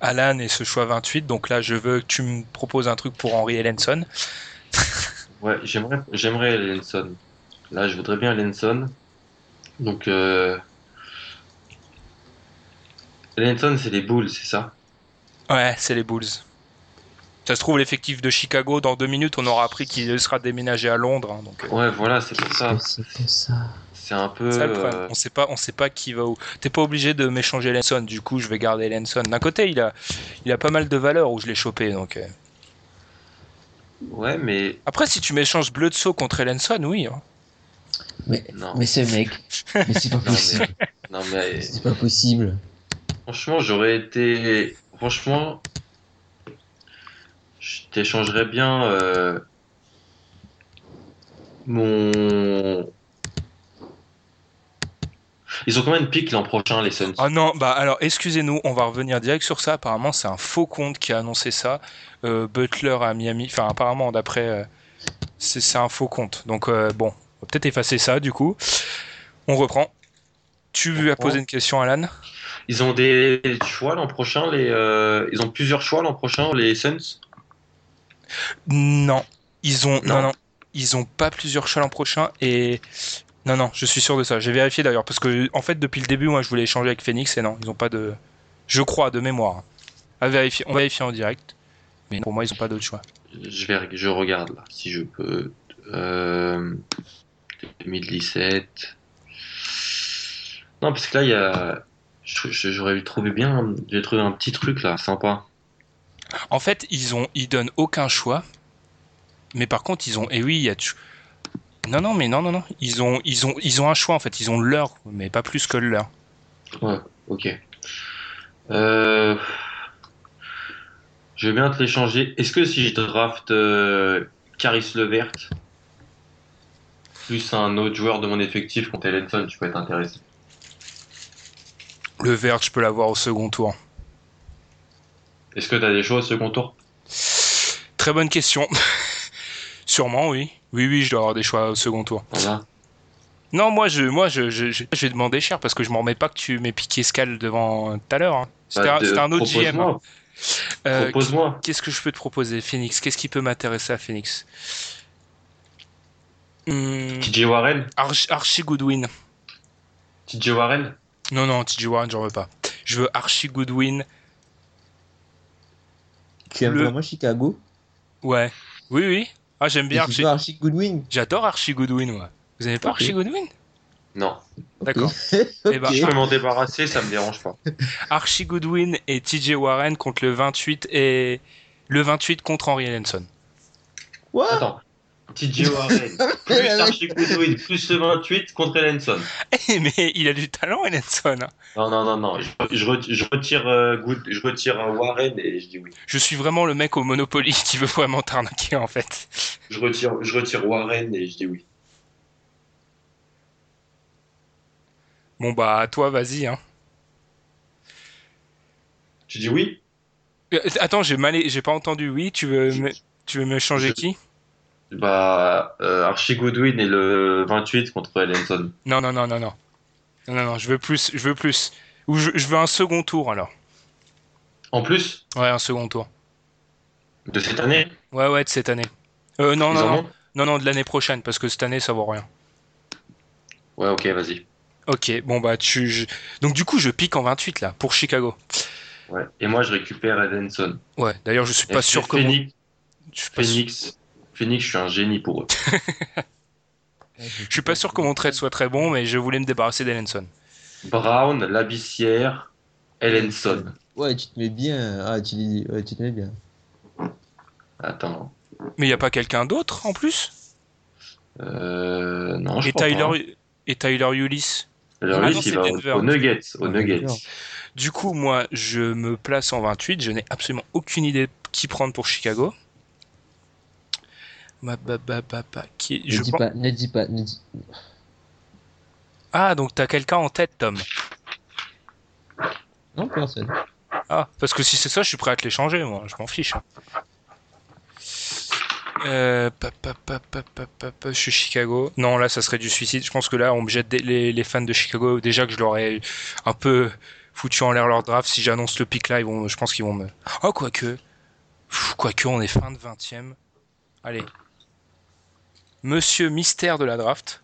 Alan et ce choix 28. Donc là, je veux que tu me proposes un truc pour Henry Ellenson. Ouais, j'aimerais, j'aimerais Lenson. Là, je voudrais bien Lenson. Donc, euh... Lenson, c'est les Bulls, c'est ça? Ouais, c'est les Bulls. Ça se trouve, l'effectif de Chicago, dans deux minutes, on aura appris qu'il sera déménagé à Londres. hein, donc, euh, Ouais, voilà, c'est pour ça. C'est un peu. ça euh, On sait pas, on sait pas qui va où. T'es pas obligé de m'échanger Ellenson. Du coup, je vais garder Ellenson. D'un côté, il a, il a pas mal de valeur où je l'ai chopé. Donc, euh. Ouais, mais après, si tu m'échanges Bledsoe contre Ellenson, oui. hein. Mais, non. mais ce mec, mais c'est pas Non, possible. mais, non, mais C'est pas possible. franchement, j'aurais été. Franchement, je t'échangerais bien euh, mon. Ils ont combien de pics l'an prochain, les Suns? Ah non, bah alors excusez-nous, on va revenir direct sur ça. Apparemment, c'est un faux compte qui a annoncé ça. Euh, Butler à Miami, enfin apparemment d'après, euh, c'est un faux compte. Donc bon, on va peut-être effacer ça du coup. On reprend. Tu as posé une question, Alan? Ils ont des choix l'an prochain, les, ils ont plusieurs choix l'an prochain, les Suns? Non, ils ont non. Non. non ils ont pas plusieurs choix l'an prochain et non non, je suis sûr de ça. J'ai vérifié d'ailleurs parce que en fait depuis le début, moi je voulais échanger avec Phoenix et non, ils ont pas de, je crois de mémoire. À vérifier, on va vérifier en direct. Mais pour moi, ils ont pas d'autre choix. je, vais, je regarde là, si je peux. Euh, 2017. Non, parce que là, il y a. J'aurais trouvé bien. J'ai trouvé un petit truc là, sympa. En fait, ils ont, ils donnent aucun choix. Mais par contre, ils ont, et oui, il y a, non, non, mais non, non, non, ils ont, ils ont, ils ont un choix en fait. Ils ont leur, mais pas plus que le leur. Ouais, Ok. Euh, Je vais bien te l'échanger. Est-ce que si je draft euh, Caris Levert plus un autre joueur de mon effectif contre Ellenson, tu peux être intéressé? Le vert, je peux l'avoir au second tour. Est-ce que tu as des choix au second tour? Très bonne question. Sûrement, oui. Oui, oui, je dois avoir des choix au second tour. Voilà. Non, moi, je, moi, je, je, je, je vais demander cher parce que je m'en remets pas que tu m'aies piqué Scal devant tout à l'heure. hein. C'était Bah, un, c'était un autre GM. propose-moi. hein. Euh, Propose-moi. Qu'est-ce que je peux te proposer, Phoenix? Qu'est-ce qui peut m'intéresser à Phoenix? Hmm, TJ Warren? Arch- Archie Goodwin. TJ Warren? Non, non, TJ Warren, j'en veux pas. Je veux Archie Goodwin. Tu aimes Le- vraiment Chicago Ouais. Oui, oui. Ah, j'aime bien Archie. Archie Goodwin J'adore Archie Goodwin, moi. Vous aimez pas. Archie Goodwin? Non. D'accord. Eh ben, Je peux m'en débarrasser, ça me dérange pas. Archie Goodwin et TJ Warren contre le 28 et le 28 contre Henry Ellenson. What? Attends. TJ Warren plus Archie Goodwin plus le 28 contre Ellenson. Eh, mais il a du talent, Ellenson. hein. Non, non, non, non. Je, je ret- je retire, euh, Good- je retire euh, Warren et je dis oui. Je suis vraiment le mec au Monopoly qui veut vraiment t'arnaquer, en fait. Je retire, je retire Warren et je dis oui. Bon, bah, à toi, vas-y. Hein. Tu dis oui? Euh, Attends, j'ai mal... j'ai pas entendu. Oui, tu veux me, tu veux me changer Je- qui? Bah, euh, Archie Goodwin et le 28 contre Ellenson. Non, non, non, non, non. Non, non, non, je veux plus, je veux plus. Ou je, je veux un second tour, alors. En plus? Ouais, un second tour. de cette année? Ouais, ouais, de cette année. Euh, non, ils non, non, non, non, de l'année prochaine, parce que cette année, ça vaut rien. Ouais, ok, vas-y. Ok, bon, bah, tu... je- Donc, du coup, je pique en 28, là, pour Chicago. Ouais. Et moi, je récupère Ellenson. Ouais, d'ailleurs, je suis pas sûr que... mon- Phoenix, Je suis pas sûr- Phoenix, Phoenix, je suis un génie pour eux. Je suis pas sûr que mon trade soit très bon, mais je voulais me débarrasser d'Ellenson. Brown, Labissière, Ellenson. Ouais, tu te mets bien. Ah, tu, dis- ouais, tu te mets bien. Attends. Mais il y a pas quelqu'un d'autre en plus? Euh, non, je Et crois pas. Tyler et Tyler Ulyss. Alors Ah il c'est va Denver. au, au Nuggets, au Ah, Nuggets. Du coup, moi, je me place en 28. Je n'ai absolument aucune idée qui prendre pour Chicago. Qui... Ne je dis pense- pas, ne dis pas, ne dis. Ah, donc t'as quelqu'un en tête, Tom. Non, personne. Ah, parce que si c'est ça, je suis prêt à te l'échanger, moi. Je m'en fiche. hein. Euh, pa, pa, pa, pa, pa, pa, pa, je suis Chicago. Non, là, ça serait du suicide. Je pense que là, on me jette des- les, les fans de Chicago. Déjà que je leur ai un peu foutu en l'air leur draft. Si j'annonce le pick là, ils vont, je pense qu'ils vont me. Oh, quoique. Quoique, on est fin de 20ème. Allez. Monsieur mystère de la draft.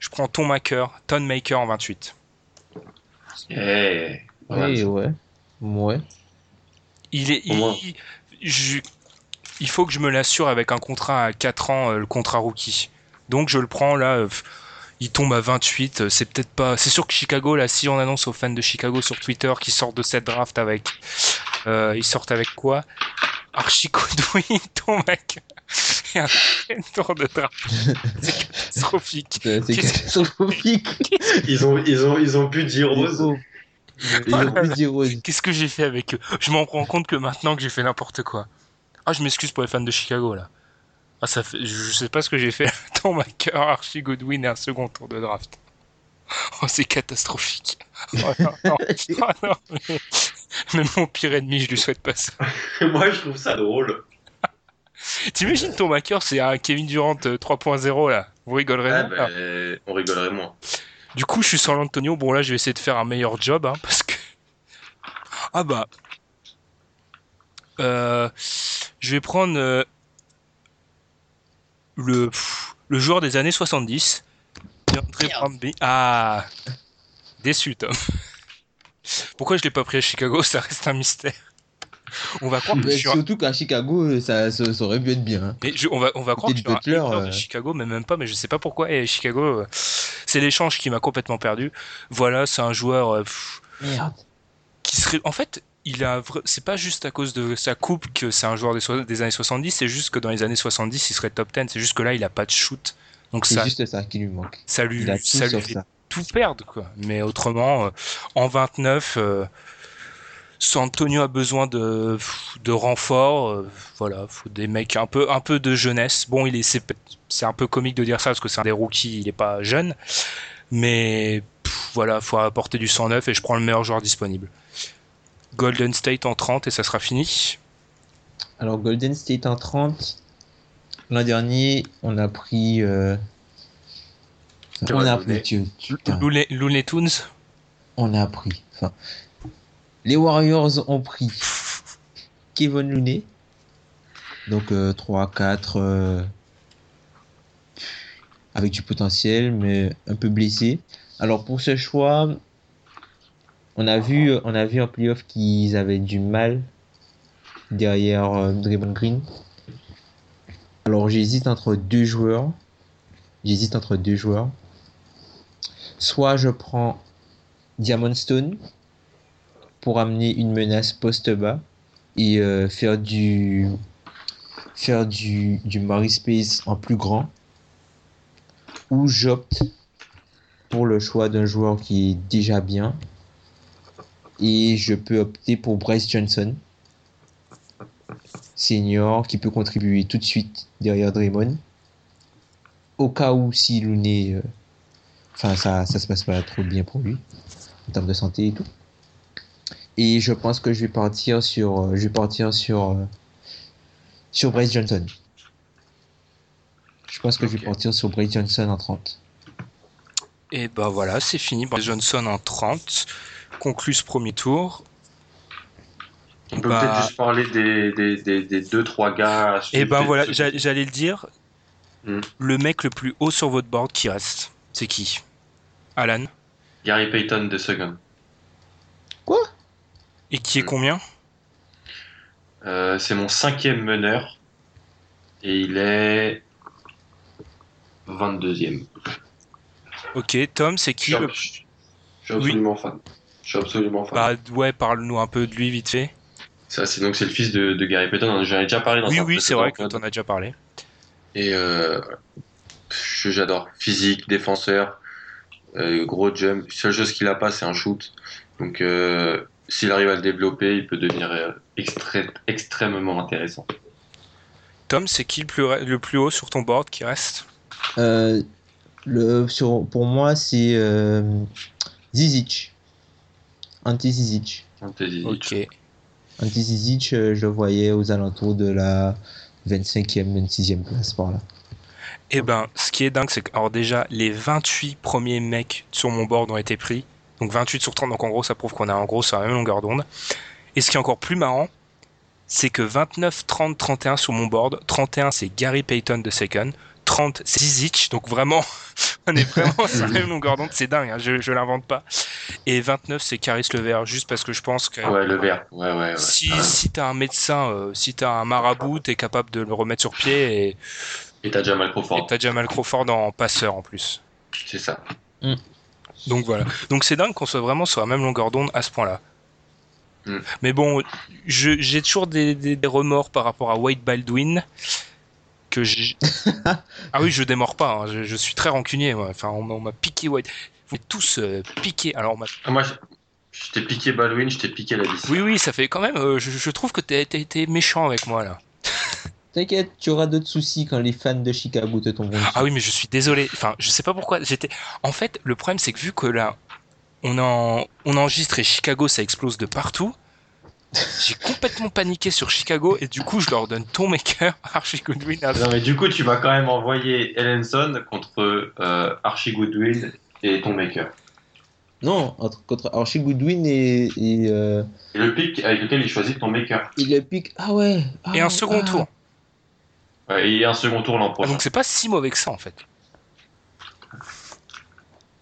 Je prends Ton Maker, Ton Maker en 28. Eh, Oui, ouais. Ouais. Il est, il, je- il faut que je me l'assure avec un contrat à 4 ans, euh, le contrat rookie. Donc je le prends là. euh, il tombe à 28. euh, C'est peut-être pas. C'est sûr que Chicago là, si on annonce aux fans de Chicago sur Twitter qu'ils sortent de cette draft avec, euh, ils sortent avec quoi? Archie Goodwin, ton mec, et un tour de draft. C'est catastrophique. C'est catastrophique. Ils ont, ils ont, ils ont pu dire rose. Qu'est-ce que j'ai fait avec eux? Je m'en rends compte que maintenant que j'ai fait n'importe quoi. Ah, je m'excuse pour les fans de Chicago là. Ah, ça fait... Je sais pas ce que j'ai fait. Dans ma cœur, Archie Goodwin et un second tour de draft. Oh, c'est catastrophique. Oh, non, non. Oh, non, mais... Même mon pire ennemi, je lui souhaite pas ça. Moi, je trouve ça drôle. T'imagines ton maker, c'est un Kevin Durant euh, 3.0 là. Vous rigolerez Ah, bah, on rigolerait moins. Du coup, je suis sans l'Antonio. Bon, là, je vais essayer de faire un meilleur job, hein, parce que. Ah bah. Euh, je vais prendre euh, le pff, le joueur des années 70. DeAndre Brandby. Ah, déçu, Tom. Pourquoi je l'ai pas pris à Chicago? Ça reste un mystère. On va croire que Mais un- surtout qu'à Chicago, ça, ça, ça aurait pu être bien. hein. mais je- on va, on va croire que un Butler, hater de euh. Chicago, mais même pas, mais je sais pas pourquoi. Et Chicago, euh, c'est l'échange qui m'a complètement perdu. Voilà, c'est un joueur euh, pff, Merde. qui serait. En fait, il a. C'est pas juste à cause de sa coupe que c'est un joueur des, so- des années 70, c'est juste que dans les années 70, il serait top 10. C'est juste que là, il a pas de shoot. Donc C'est juste ça qui lui manque. ça lui, Il a tout ça lui fait ça. tout perdre, quoi. Mais autrement, euh, en 29, euh, San Antonio a besoin de, de renforts. euh, voilà, faut des mecs un peu, un peu de jeunesse. Bon, il est, c'est, c'est un peu comique de dire ça parce que c'est un des rookies, il est pas jeune. Mais pff, voilà, faut apporter du 109 et je prends le meilleur joueur disponible. Golden State en 30 et ça sera fini. Alors, Golden State en 30. L'an dernier, on a pris. euh, On a Looney. pris. Looney, Looney Tunes? on a pris. Enfin, les Warriors ont pris Kevin Looney. Donc 3, 4. euh, avec du potentiel, mais un peu blessé. Alors pour ce choix, on a vu, on a vu en playoff qu'ils avaient du mal derrière euh, Draymond Green. Alors j'hésite entre deux joueurs. J'hésite entre deux joueurs. Soit je prends Diamond Stone pour amener une menace poste bas et euh, faire du faire du, du Murray Space en plus grand ou j'opte pour le choix d'un joueur qui est déjà bien. Et je peux opter pour Bryce Johnson senior qui peut contribuer tout de suite derrière Draymond. Au cas où si Looney euh, enfin ça ça se passe pas trop bien pour lui en termes de santé et tout et je pense que je vais partir sur euh, je vais partir sur euh, sur Bryce Johnson je pense que je vais partir sur Bryce Johnson en 30 Et bah voilà, c'est fini. Bryce Johnson en 30. Conclut ce premier tour. On peut Bah- peut-être juste parler des, des, des, des deux, trois gars. Et suivre, ben voilà, j'allais le dire. Hmm. Le mec le plus haut sur votre board qui reste, c'est qui? Alan? Gary Payton de Second. quoi? Et qui est Hmm. combien Euh, c'est mon cinquième meneur. Et il est 22e. Ok, Tom, c'est qui Je le... suis, je suis absolument fan. Je suis absolument fan. Bah ouais, parle-nous un peu de lui vite fait. Ça, c'est donc c'est le fils de, de Gary Payton. J'en ai déjà parlé dans Oui, oui, c'est vrai que t'en as déjà parlé. Et euh, j'adore. Physique, défenseur, euh, gros jump. La seule chose qu'il a pas, c'est un shoot. Donc, euh, s'il arrive à le développer, il peut devenir euh, extré- extrêmement intéressant. Tom, c'est qui le plus, le plus haut sur ton board qui reste? Euh, le, sur, pour moi, c'est euh, Zizic. Anti Zizic. Fantasy. Ok. Anti Zizic, euh, je le voyais aux alentours de la 25e, 26e place par là. Et ben, ce qui est dingue, c'est que, alors déjà, les 28 premiers mecs sur mon board ont été pris. Donc 28 sur 30, donc en gros, ça prouve qu'on est en gros sur la même longueur d'onde. Et ce qui est encore plus marrant, c'est que 29, 30, 31 sur mon board, 31 c'est Gary Payton de Second, 30 c'est Zizic, donc vraiment, on est vraiment sur la même longueur d'onde, c'est dingue, hein, je, je l'invente pas. Et 29 c'est Caris Levert, juste parce que je pense que Ouais, le vert. Ouais, ouais, ouais. si, Ah, si t'as un médecin, euh, si t'as un marabout, t'es capable de le remettre sur pied et Et t'as Jamal et Crawford. t'as Jamal Crawford en passeur en plus. C'est ça. Donc voilà. Donc c'est dingue qu'on soit vraiment sur la même longueur d'onde à ce point-là. Mm. Mais bon, j'ai toujours des, des- des remords par rapport à Wade Baldwin. Que ah oui, je démords pas. hein, Je, je suis très rancunier. moi. Enfin, on, m'a- on m'a piqué Wade. Vous êtes tous euh, piqués. Alors, on Ah, moi, je, je t'ai piqué Baldwin, je t'ai piqué la liste. oui, oui, ça fait quand même. euh, je, je trouve que t'es t'es- t'es méchant avec moi là. T'inquiète, tu auras d'autres soucis quand les fans de Chicago te tomberont dessus. Ah oui, mais je suis désolé. Enfin, je sais pas pourquoi. J'étais. En fait, le problème, c'est que vu que là, on en, on enregistre et Chicago, ça explose de partout. J'ai complètement paniqué sur Chicago et du coup, je leur donne ton maker, Archie Goodwin. à- Non, mais du coup, tu vas quand même envoyer Ellenson contre euh, Archie Goodwin et ton maker. Non, entre, contre Archie Goodwin et, et, euh, Et le pick avec lequel il choisit ton maker. et le pic. Ah ouais. ah Et un ouais, second ah. tour. Et un second tour l'an Ah, donc c'est pas si mauvais que ça en fait.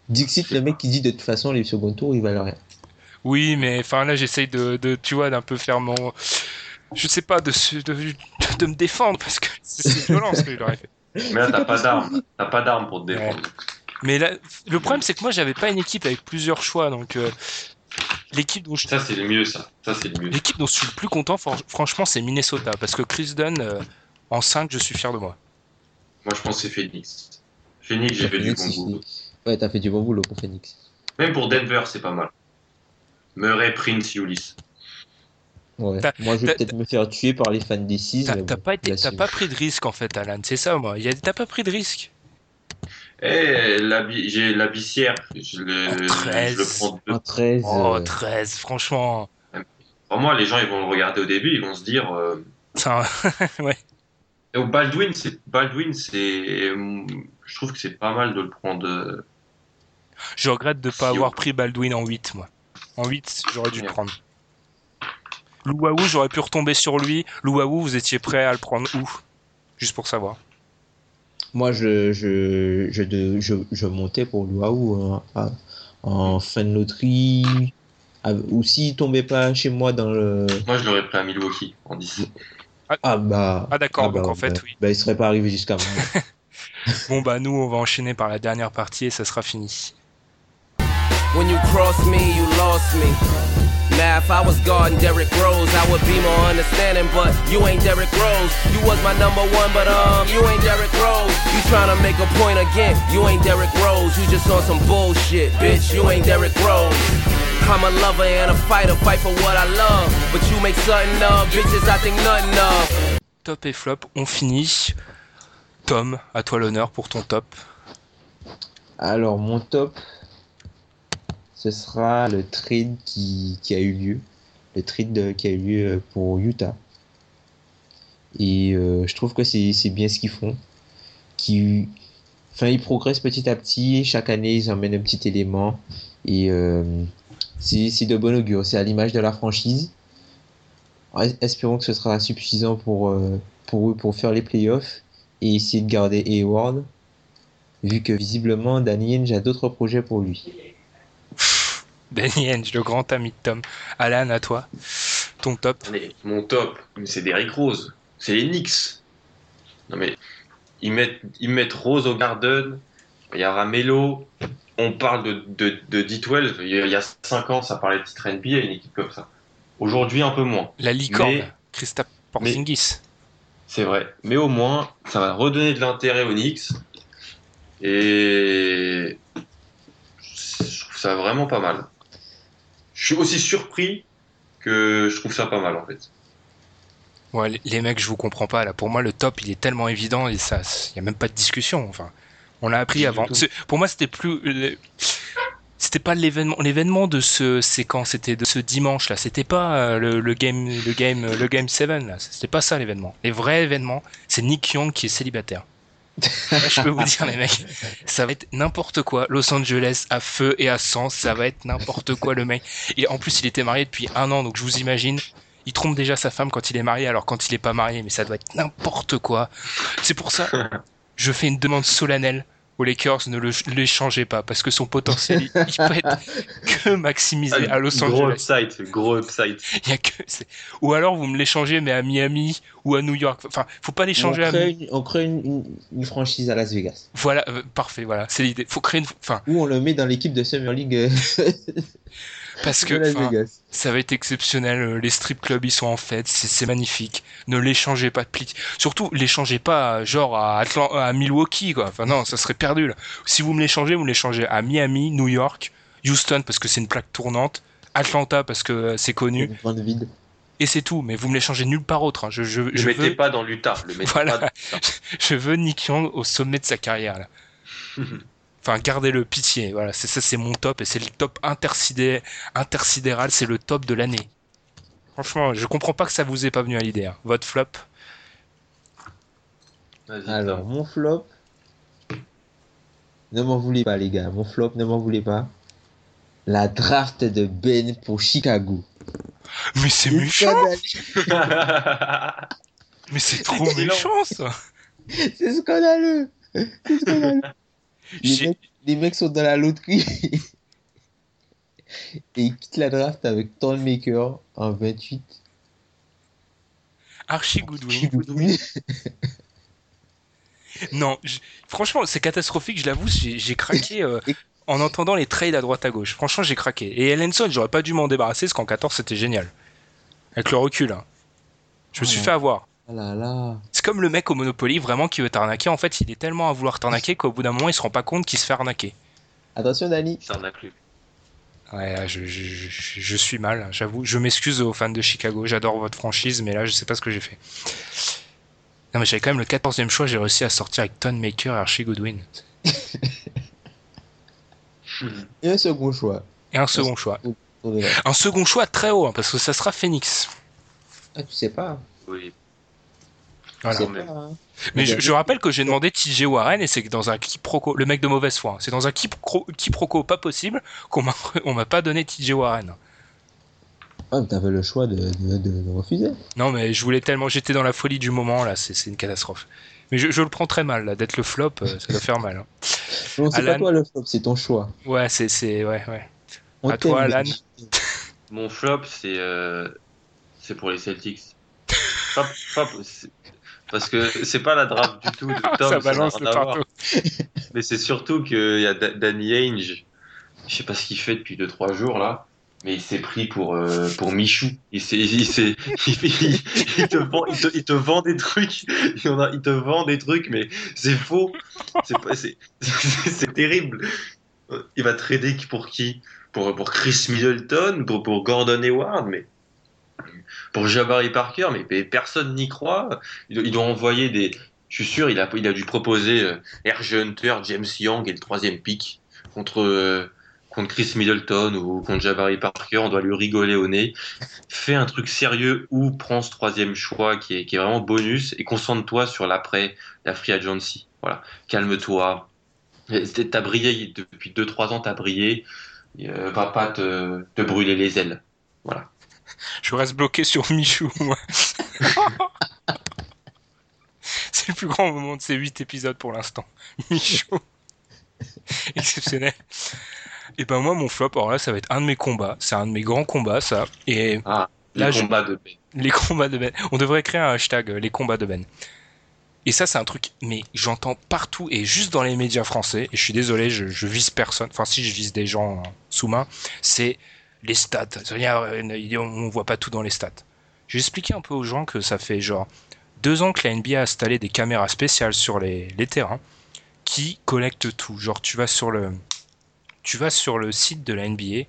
Dixit, le mec qui dit de toute façon, les second tours, il valent rien. Oui, mais enfin là, j'essaye de, de, tu vois, d'un peu faire mon. Je sais pas, de, de, de me défendre parce que c'est violent ce leur ai fait. Mais là, t'as pas d'armes. T'as pas d'armes pour te défendre. Mais là, le problème, c'est que moi, j'avais pas une équipe avec plusieurs choix, donc euh, l'équipe dont je Ça, c'est le mieux, ça. Ça, c'est le mieux. L'équipe dont je suis le plus content, franchement, c'est Minnesota. Parce que Chris Dunn, euh, en 5, je suis fier de moi. Moi, je pense que c'est Phoenix. Phoenix, j'ai fait du bon goût. Ouais, t'as fait du bon boulot pour Phoenix. Même pour Denver, c'est pas mal. Murray, Prince, Ulysse. Ouais. Moi, je vais peut-être me faire tuer par les fans des 6. T'as pas, été- t'as pas pris de risque en fait, Alan. C'est ça, moi. T'as pas pris de risque. Eh, la j'ai la bissière. Je le, En 13. je le prends deux. Un 13. Oh, euh, 13, franchement. Pour moi, les gens, ils vont le regarder au début, ils vont se dire. euh, Ça, ouais. Et au Baldwin, c'est Baldwin, c'est. Je trouve que c'est pas mal de le prendre. euh, Je regrette de pas Si, avoir on- pris Baldwin en 8, moi. En 8, j'aurais dû le prendre. Louaou, j'aurais pu retomber sur lui. Louaou, vous étiez prêt à le prendre où? Juste pour savoir. Moi, je, je, je, de- je, je montais pour Luau hein, en fin de loterie. Ah, Ou s'il tombait pas chez moi dans le. Moi, je l'aurais pris à Milwaukee en 10. Ah bah. Ah, d'accord, bah, donc en fait, bah, oui. Bah, il serait pas arrivé jusqu'à moi. Bon, bah, nous, on va enchaîner par la dernière partie et ça sera fini. When you cross me, you lost me. Now, if I was guarding Derrick Rose, I would be more understanding. But you ain't Derrick Rose. You was my number one, but um, you ain't Derrick Rose. You tryna make a point again? You ain't Derrick Rose. You just on some bullshit, bitch. You ain't Derrick Rose. I'm a lover and a fighter, fight for what I love. But you make something of bitches I think nothing of. Top et flop, on finit. Tom, à toi l'honneur pour ton top. Alors, mon top, ce sera le trade qui, qui a eu lieu. Le trade de- qui a eu lieu pour Utah. Et euh, je trouve que c'est c'est bien ce qu'ils font. Qui, enfin, ils progressent petit à petit. Chaque année, ils emmènent un petit élément. Et euh, c'est de bon augure. C'est à l'image de la franchise. Es- Espérons que ce sera suffisant pour, euh, pour eux pour faire les playoffs et essayer de garder Hayward vu que visiblement Danny Ainge a d'autres projets pour lui. Danny Henge, le grand ami de Tom. Alan, à toi. Ton top. Allez, mon top, c'est Derrick Rose. C'est les Knicks. Non mais, ils mettent, ils mettent Rose au Garden. Il y a Ramelo. On parle de, de, de D12. Il y a- il y a 5 ans, ça parlait de titre NBA, une équipe comme ça. Aujourd'hui, un peu moins. La licorne. Christophe Porzingis. C'est vrai. Mais au moins, ça va redonner de l'intérêt aux Knicks. Et je trouve ça vraiment pas mal. Je suis aussi surpris que je trouve ça pas mal en fait. Ouais, les- les mecs, je vous comprends pas là. Pour moi, le top, il est tellement évident et ça, il y a même pas de discussion. Enfin, on l'a appris avant. C'est- Pour moi, c'était plus, le- c'était pas l'événement, l'événement de ce séquence, c'était de ce dimanche là. C'était pas euh, le, le game, le game, le game 7 là. C'était pas ça l'événement. Les vrais événements, c'est Nick Young qui est célibataire. Là, je peux vous dire les mecs, ça va être n'importe quoi. Los Angeles à feu et à sang, ça va être n'importe quoi le mec. Et en plus, il était marié depuis un an, donc je vous imagine, il trompe déjà sa femme quand il est marié, alors quand il est pas marié, mais ça doit être n'importe quoi. C'est pour ça, je fais une demande solennelle aux Lakers, ne l'échangez pas, parce que son potentiel, il, peut être que maximisé à Los gros Angeles. upside, gros upside. Il y a que, ou alors vous me l'échangez, mais à Miami ou à New York. Enfin, faut pas On l'échanger à on crée une, une- une franchise à Las Vegas. Voilà, euh, parfait, voilà, c'est l'idée. Faut créer une, enfin, Ou on le met dans l'équipe de Summer League euh, parce que. Ça va être exceptionnel. euh, Les strip clubs, ils sont en fête. C'est magnifique. Ne l'échangez pas de pli. Surtout, l'échangez pas, euh, genre, à, Atlan- à Milwaukee, quoi. Enfin, non, ça serait perdu, là. Si vous me l'échangez, vous me l'échangez à Miami, New York, Houston, parce que c'est une plaque tournante, Atlanta, parce que euh, c'est connu, vide. et c'est tout. Mais vous me l'échangez nulle part autre. hein. Je, je, Le je mettez veux, pas dans l'Utah. Voilà. pas je veux Nick Young au sommet de sa carrière, là. Enfin, gardez-le, pitié. Voilà, c'est ça, c'est mon top, et c'est le top intersidé, intersidéral, c'est le top de l'année. Franchement, je comprends pas que ça vous ait pas venu à l'idée. hein. Votre flop, Vas-y, Alors, mon flop. Ne m'en voulez pas, les gars. Mon flop, ne m'en voulez pas. La draft de Ben pour Chicago. mais c'est C'est méchant, mais c'est trop méchant ça. C'est scandaleux. C'est scandaleux. Les mecs, les mecs sont dans la loterie. Et ils quittent la draft avec Maker en 28. Archie Goodwin. Non, j- franchement, c'est catastrophique, je l'avoue, j'ai j'ai craqué euh, en entendant les trades à droite à gauche. Franchement, j'ai craqué. Et Ellenson, j'aurais pas dû m'en débarrasser parce qu'en 14, c'était génial. Avec le recul, hein. Je me suis Oh. fait avoir. Là là. C'est comme le mec au Monopoly, vraiment, qui veut t'arnaquer. En fait, il est tellement à vouloir t'arnaquer qu'au bout d'un moment, il se rend pas compte qu'il se fait arnaquer. Attention, Dani. Ça en a plus. Ouais, je, je, je, je suis mal, j'avoue. Je m'excuse aux fans de Chicago. J'adore votre franchise, mais là, je sais pas ce que j'ai fait. Non, mais j'avais quand même le 14e choix. J'ai réussi à sortir avec Ton Maker et Archie Goodwin. Et un second choix. Et un second choix. Un second choix très haut, hein, parce que ça sera Phoenix. Ah, tu sais pas. Oui. Voilà. Sais mais- pas. Mais je, rappelle que j'ai demandé TJ Warren et c'est dans un quiproquo, le mec de mauvaise foi, hein, c'est dans un quipro- quiproquo pas possible qu'on m'a on m'a pas donné TJ Warren. Ah, mais t'avais le choix de, de, de- de refuser. Non mais je voulais tellement, j'étais dans la folie du moment là, c'est c'est une catastrophe. Mais je, je le prends très mal là, d'être le flop, euh, ça doit faire mal. hein. Non, c'est Alan. pas toi le flop, c'est ton choix. Ouais, c'est c'est ouais ouais. On À toi, Alan. Mon flop, c'est euh, c'est pour les Celtics. Pas- pas- c'est- parce que c'est pas la draft du tout de Tom, ça balance rien le partout. Mais c'est surtout qu'il y a Da- Danny Ainge, je sais pas ce qu'il fait depuis 2-3 jours là, mais il s'est pris pour, euh, pour Michou. Il, il, il, te vend, il, te, il te vend des trucs, il, te vend des trucs, mais c'est faux. C'est terrible. Il va trader pour qui? Pour, pour Chris Middleton, pour, pour Gordon Hayward, mais pour Jabari Parker, mais, personne n'y croit. Il, doit- envoyer des. Je suis sûr, il a, il a dû proposer euh, RG Hunter, James Young et le troisième pick contre, euh, contre Chris Middleton ou contre Jabari Parker. On doit lui rigoler au nez. Fais un truc sérieux ou prends ce troisième choix qui est, vraiment bonus et concentre-toi sur l'après, la free agency. Voilà. Calme-toi. T'as brillé depuis 2-3 ans, t'as brillé. Euh, va pas te, te brûler les ailes. Voilà. Je reste bloqué sur Michou. moi. c'est le plus grand moment de ces 8 épisodes pour l'instant. Michou. Exceptionnel. Et ben moi mon flop, alors là ça va être un de mes combats, c'est un de mes grands combats ça. Et Ah, Là, le je- combat de Ben. les combats de Ben. On devrait créer un hashtag, euh, les combats de Ben. Et ça, c'est un truc, mais j'entends partout et juste dans les médias français, et je suis désolé, je, je vise personne, enfin si je vise des gens euh, sous main, c'est les stats. Euh, On voit pas tout dans les stats. J'ai expliqué un peu aux gens que ça fait genre deux ans que la NBA a installé des caméras spéciales sur les, les terrains qui collectent tout. Genre tu vas sur le, tu vas sur le site de la NBA,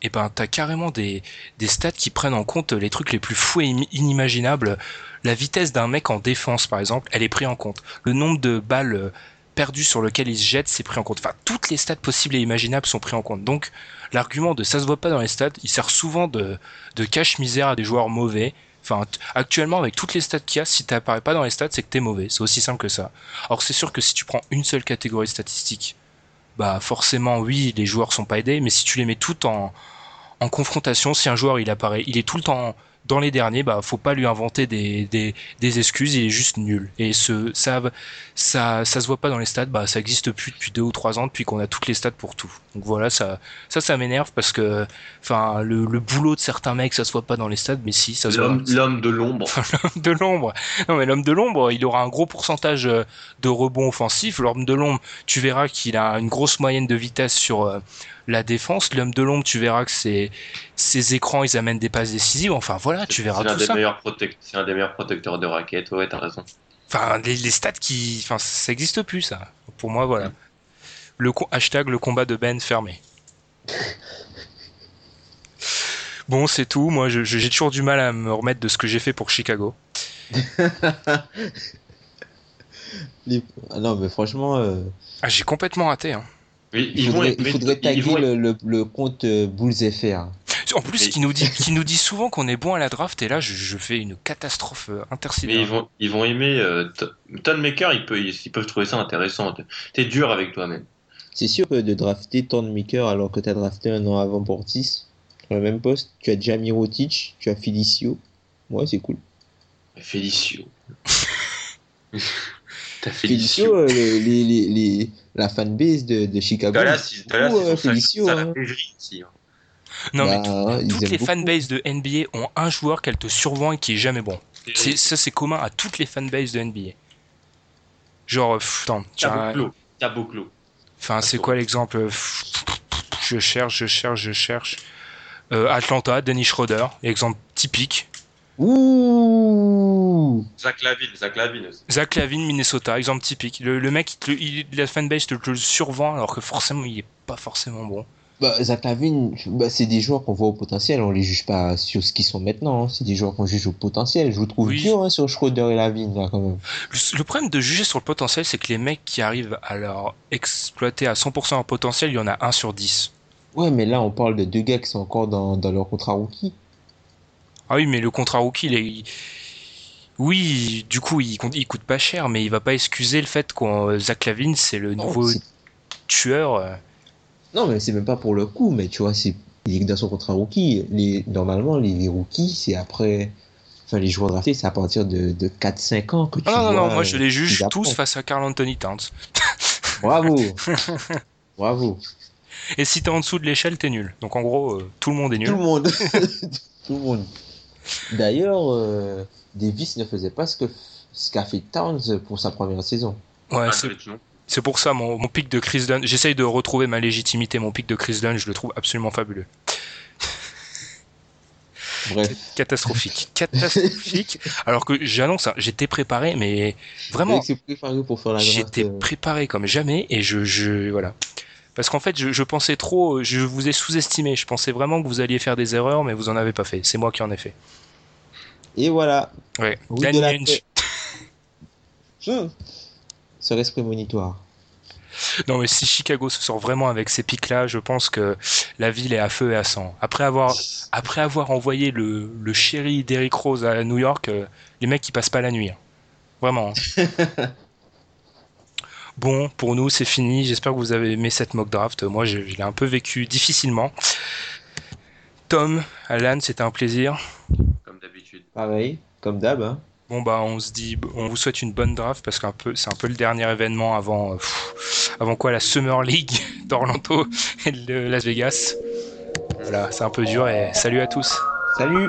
et ben t'as carrément des, des stats qui prennent en compte les trucs les plus fous et im- inimaginables. La vitesse d'un mec en défense, par exemple, elle est prise en compte. Le nombre de balles perdues sur lequel il se jette, c'est pris en compte. Enfin, toutes les stats possibles et imaginables sont pris en compte. Donc, l'argument de ça se voit pas dans les stats, il sert souvent de, de cache-misère à des joueurs mauvais. Enfin, actuellement, avec toutes les stats qu'il y a, si t'apparais pas dans les stats, c'est que t'es mauvais. C'est aussi simple que ça. Alors, c'est sûr que si tu prends une seule catégorie statistique, bah, forcément, oui, les joueurs sont pas aidés, mais si tu les mets toutes en, en confrontation, si un joueur il apparaît, il est tout le temps dans les derniers, bah faut pas lui inventer des, des, des excuses, il est juste nul. Et ce ça ça ça se voit pas dans les stats, bah ça existe plus depuis deux ou trois ans depuis qu'on a toutes les stats pour tout. Donc voilà, ça ça ça m'énerve parce que enfin le, le boulot de certains mecs ça se voit pas dans les stats, mais si ça se voit. L'homme l'homme de l'ombre. L'homme de l'ombre. Non mais l'homme de l'ombre, il aura un gros pourcentage euh, de rebonds offensifs. L'homme de l'ombre, tu verras qu'il a une grosse moyenne de vitesse sur euh, la défense. L'homme de l'ombre, tu verras que ses, ses écrans, ils amènent des passes décisives. Enfin voilà, tu verras tout ça. c'est un des meilleurs protecteurs de raquettes. Ouais, t'as raison. Enfin les, les stats qui, enfin ça existe plus ça. Pour moi voilà. Le co- hashtag le combat de Ben fermé. Bon, c'est tout. Moi, j'ai toujours du mal à me remettre de ce que j'ai fait pour Chicago. Ah non, mais franchement, euh, Ah, j'ai complètement raté. Hein. Oui, il vont faudrait, il mais- faudrait ils taguer vont- le, le, le compte euh, Bulls FR. En plus, Mais- qui nous dit, qui nous dit souvent qu'on est bon à la draft, et là, je, je fais une catastrophe euh, Mais intersidérale. ils vont, ils vont aimer. Euh, T- Ton Maker, ils peuvent, ils peuvent trouver ça intéressant. T'es dur avec toi-même. C'est sûr que de drafter Maker alors que tu as drafté un an avant Portis, sur le même poste, tu as déjà Mirotic, tu as Felicio. Ouais, c'est cool. Félicio. T'as Felicio, Félicio. euh, les, les, les, les- la fanbase de, de Chicago. Dallas, ils- Dallas, ils euh, ça- hein. Non, mais Bah, toutes les beaucoup. fanbases de NBA ont un joueur qu'elles te survend et qui est jamais bon. C'est, ça, c'est commun à toutes les fanbases de NBA. Genre, euh, pff, attends. Caboclo. enfin, c'est quoi l'exemple Pff, Je cherche, je cherche, je cherche. Euh, Atlanta, Dennis Schroeder, exemple typique. Ouh. Zach Lavine, Zach Lavine aussi. Zach Lavine, Minnesota, exemple typique. Le, le mec, il il- la fanbase te, te le survend alors que forcément, il est pas forcément bon. Bah, Zach Lavine, bah, c'est des joueurs qu'on voit au potentiel, on les juge pas sur ce qu'ils sont maintenant, hein. c'est des joueurs qu'on juge au potentiel. Je vous trouve Oui. dur hein, sur Schroeder et Lavine, là, quand même. Le, le problème de juger sur le potentiel, c'est que les mecs qui arrivent à leur exploiter à 100% leur potentiel, il y en a un sur 10. Ouais, mais là, on parle de deux gars qui sont encore dans, dans leur contrat rookie. Ah oui, mais le contrat rookie, il est- il- Oui, du coup, il, compte- il coûte pas cher, mais il va pas excuser le fait que Zach Lavine, c'est le nouveau tueur. euh. Non, mais c'est même pas pour le coup, mais tu vois, c'est il est dans son contrat rookie. Les, normalement, les, les rookies, c'est après. Enfin, les joueurs draftés, c'est à partir de, de 4-5 ans que tu Ah non, non, moi je euh, les qu'ils juge tous face à Carl Anthony Towns. Bravo Bravo Et si t'es en dessous de l'échelle, t'es nul. Donc en gros, euh, tout le monde est nul. Tout le monde Tout le monde. D'ailleurs, euh, Davis ne faisait pas ce que ce qu'a fait Towns pour sa première saison. Ouais, c'est non c'est pour ça mon, mon pic de Chris Dunn. J'essaye de retrouver ma légitimité. Mon pic de Chris Dunn, je le trouve absolument fabuleux. Bref. Catastrophique. Catastrophique. Alors que j'annonce, hein, j'étais préparé, mais vraiment, Alex s'est préparé pour faire la draft. j'étais euh, préparé comme jamais et je, je voilà. Parce qu'en fait, je, je pensais trop, je vous ai sous-estimé. Je pensais vraiment que vous alliez faire des erreurs, mais vous en avez pas fait. C'est moi qui en ai fait. Et voilà. Ouais. Oui, la Lynch. Hum. Serait-ce prémonitoire Non, mais si Chicago se sort vraiment avec ces pics-là, je pense que la ville est à feu et à sang. Après avoir, après avoir envoyé le, le chéri d'Eric Rose à New York, euh, les mecs ils passent pas la nuit. hein. Vraiment. bon, pour nous c'est fini. J'espère que vous avez aimé cette mock draft. Moi, je, je l'ai un peu vécu difficilement. Tom, Alan, c'était un plaisir. Comme d'habitude. Pareil, comme d'hab. Hein. Bon bah on se dit, on vous souhaite une bonne draft parce qu'un peu, c'est un peu le dernier événement avant, euh, pff, avant quoi la Summer League d'Orlando et de Las Vegas. Voilà, c'est un peu dur et salut à tous. Salut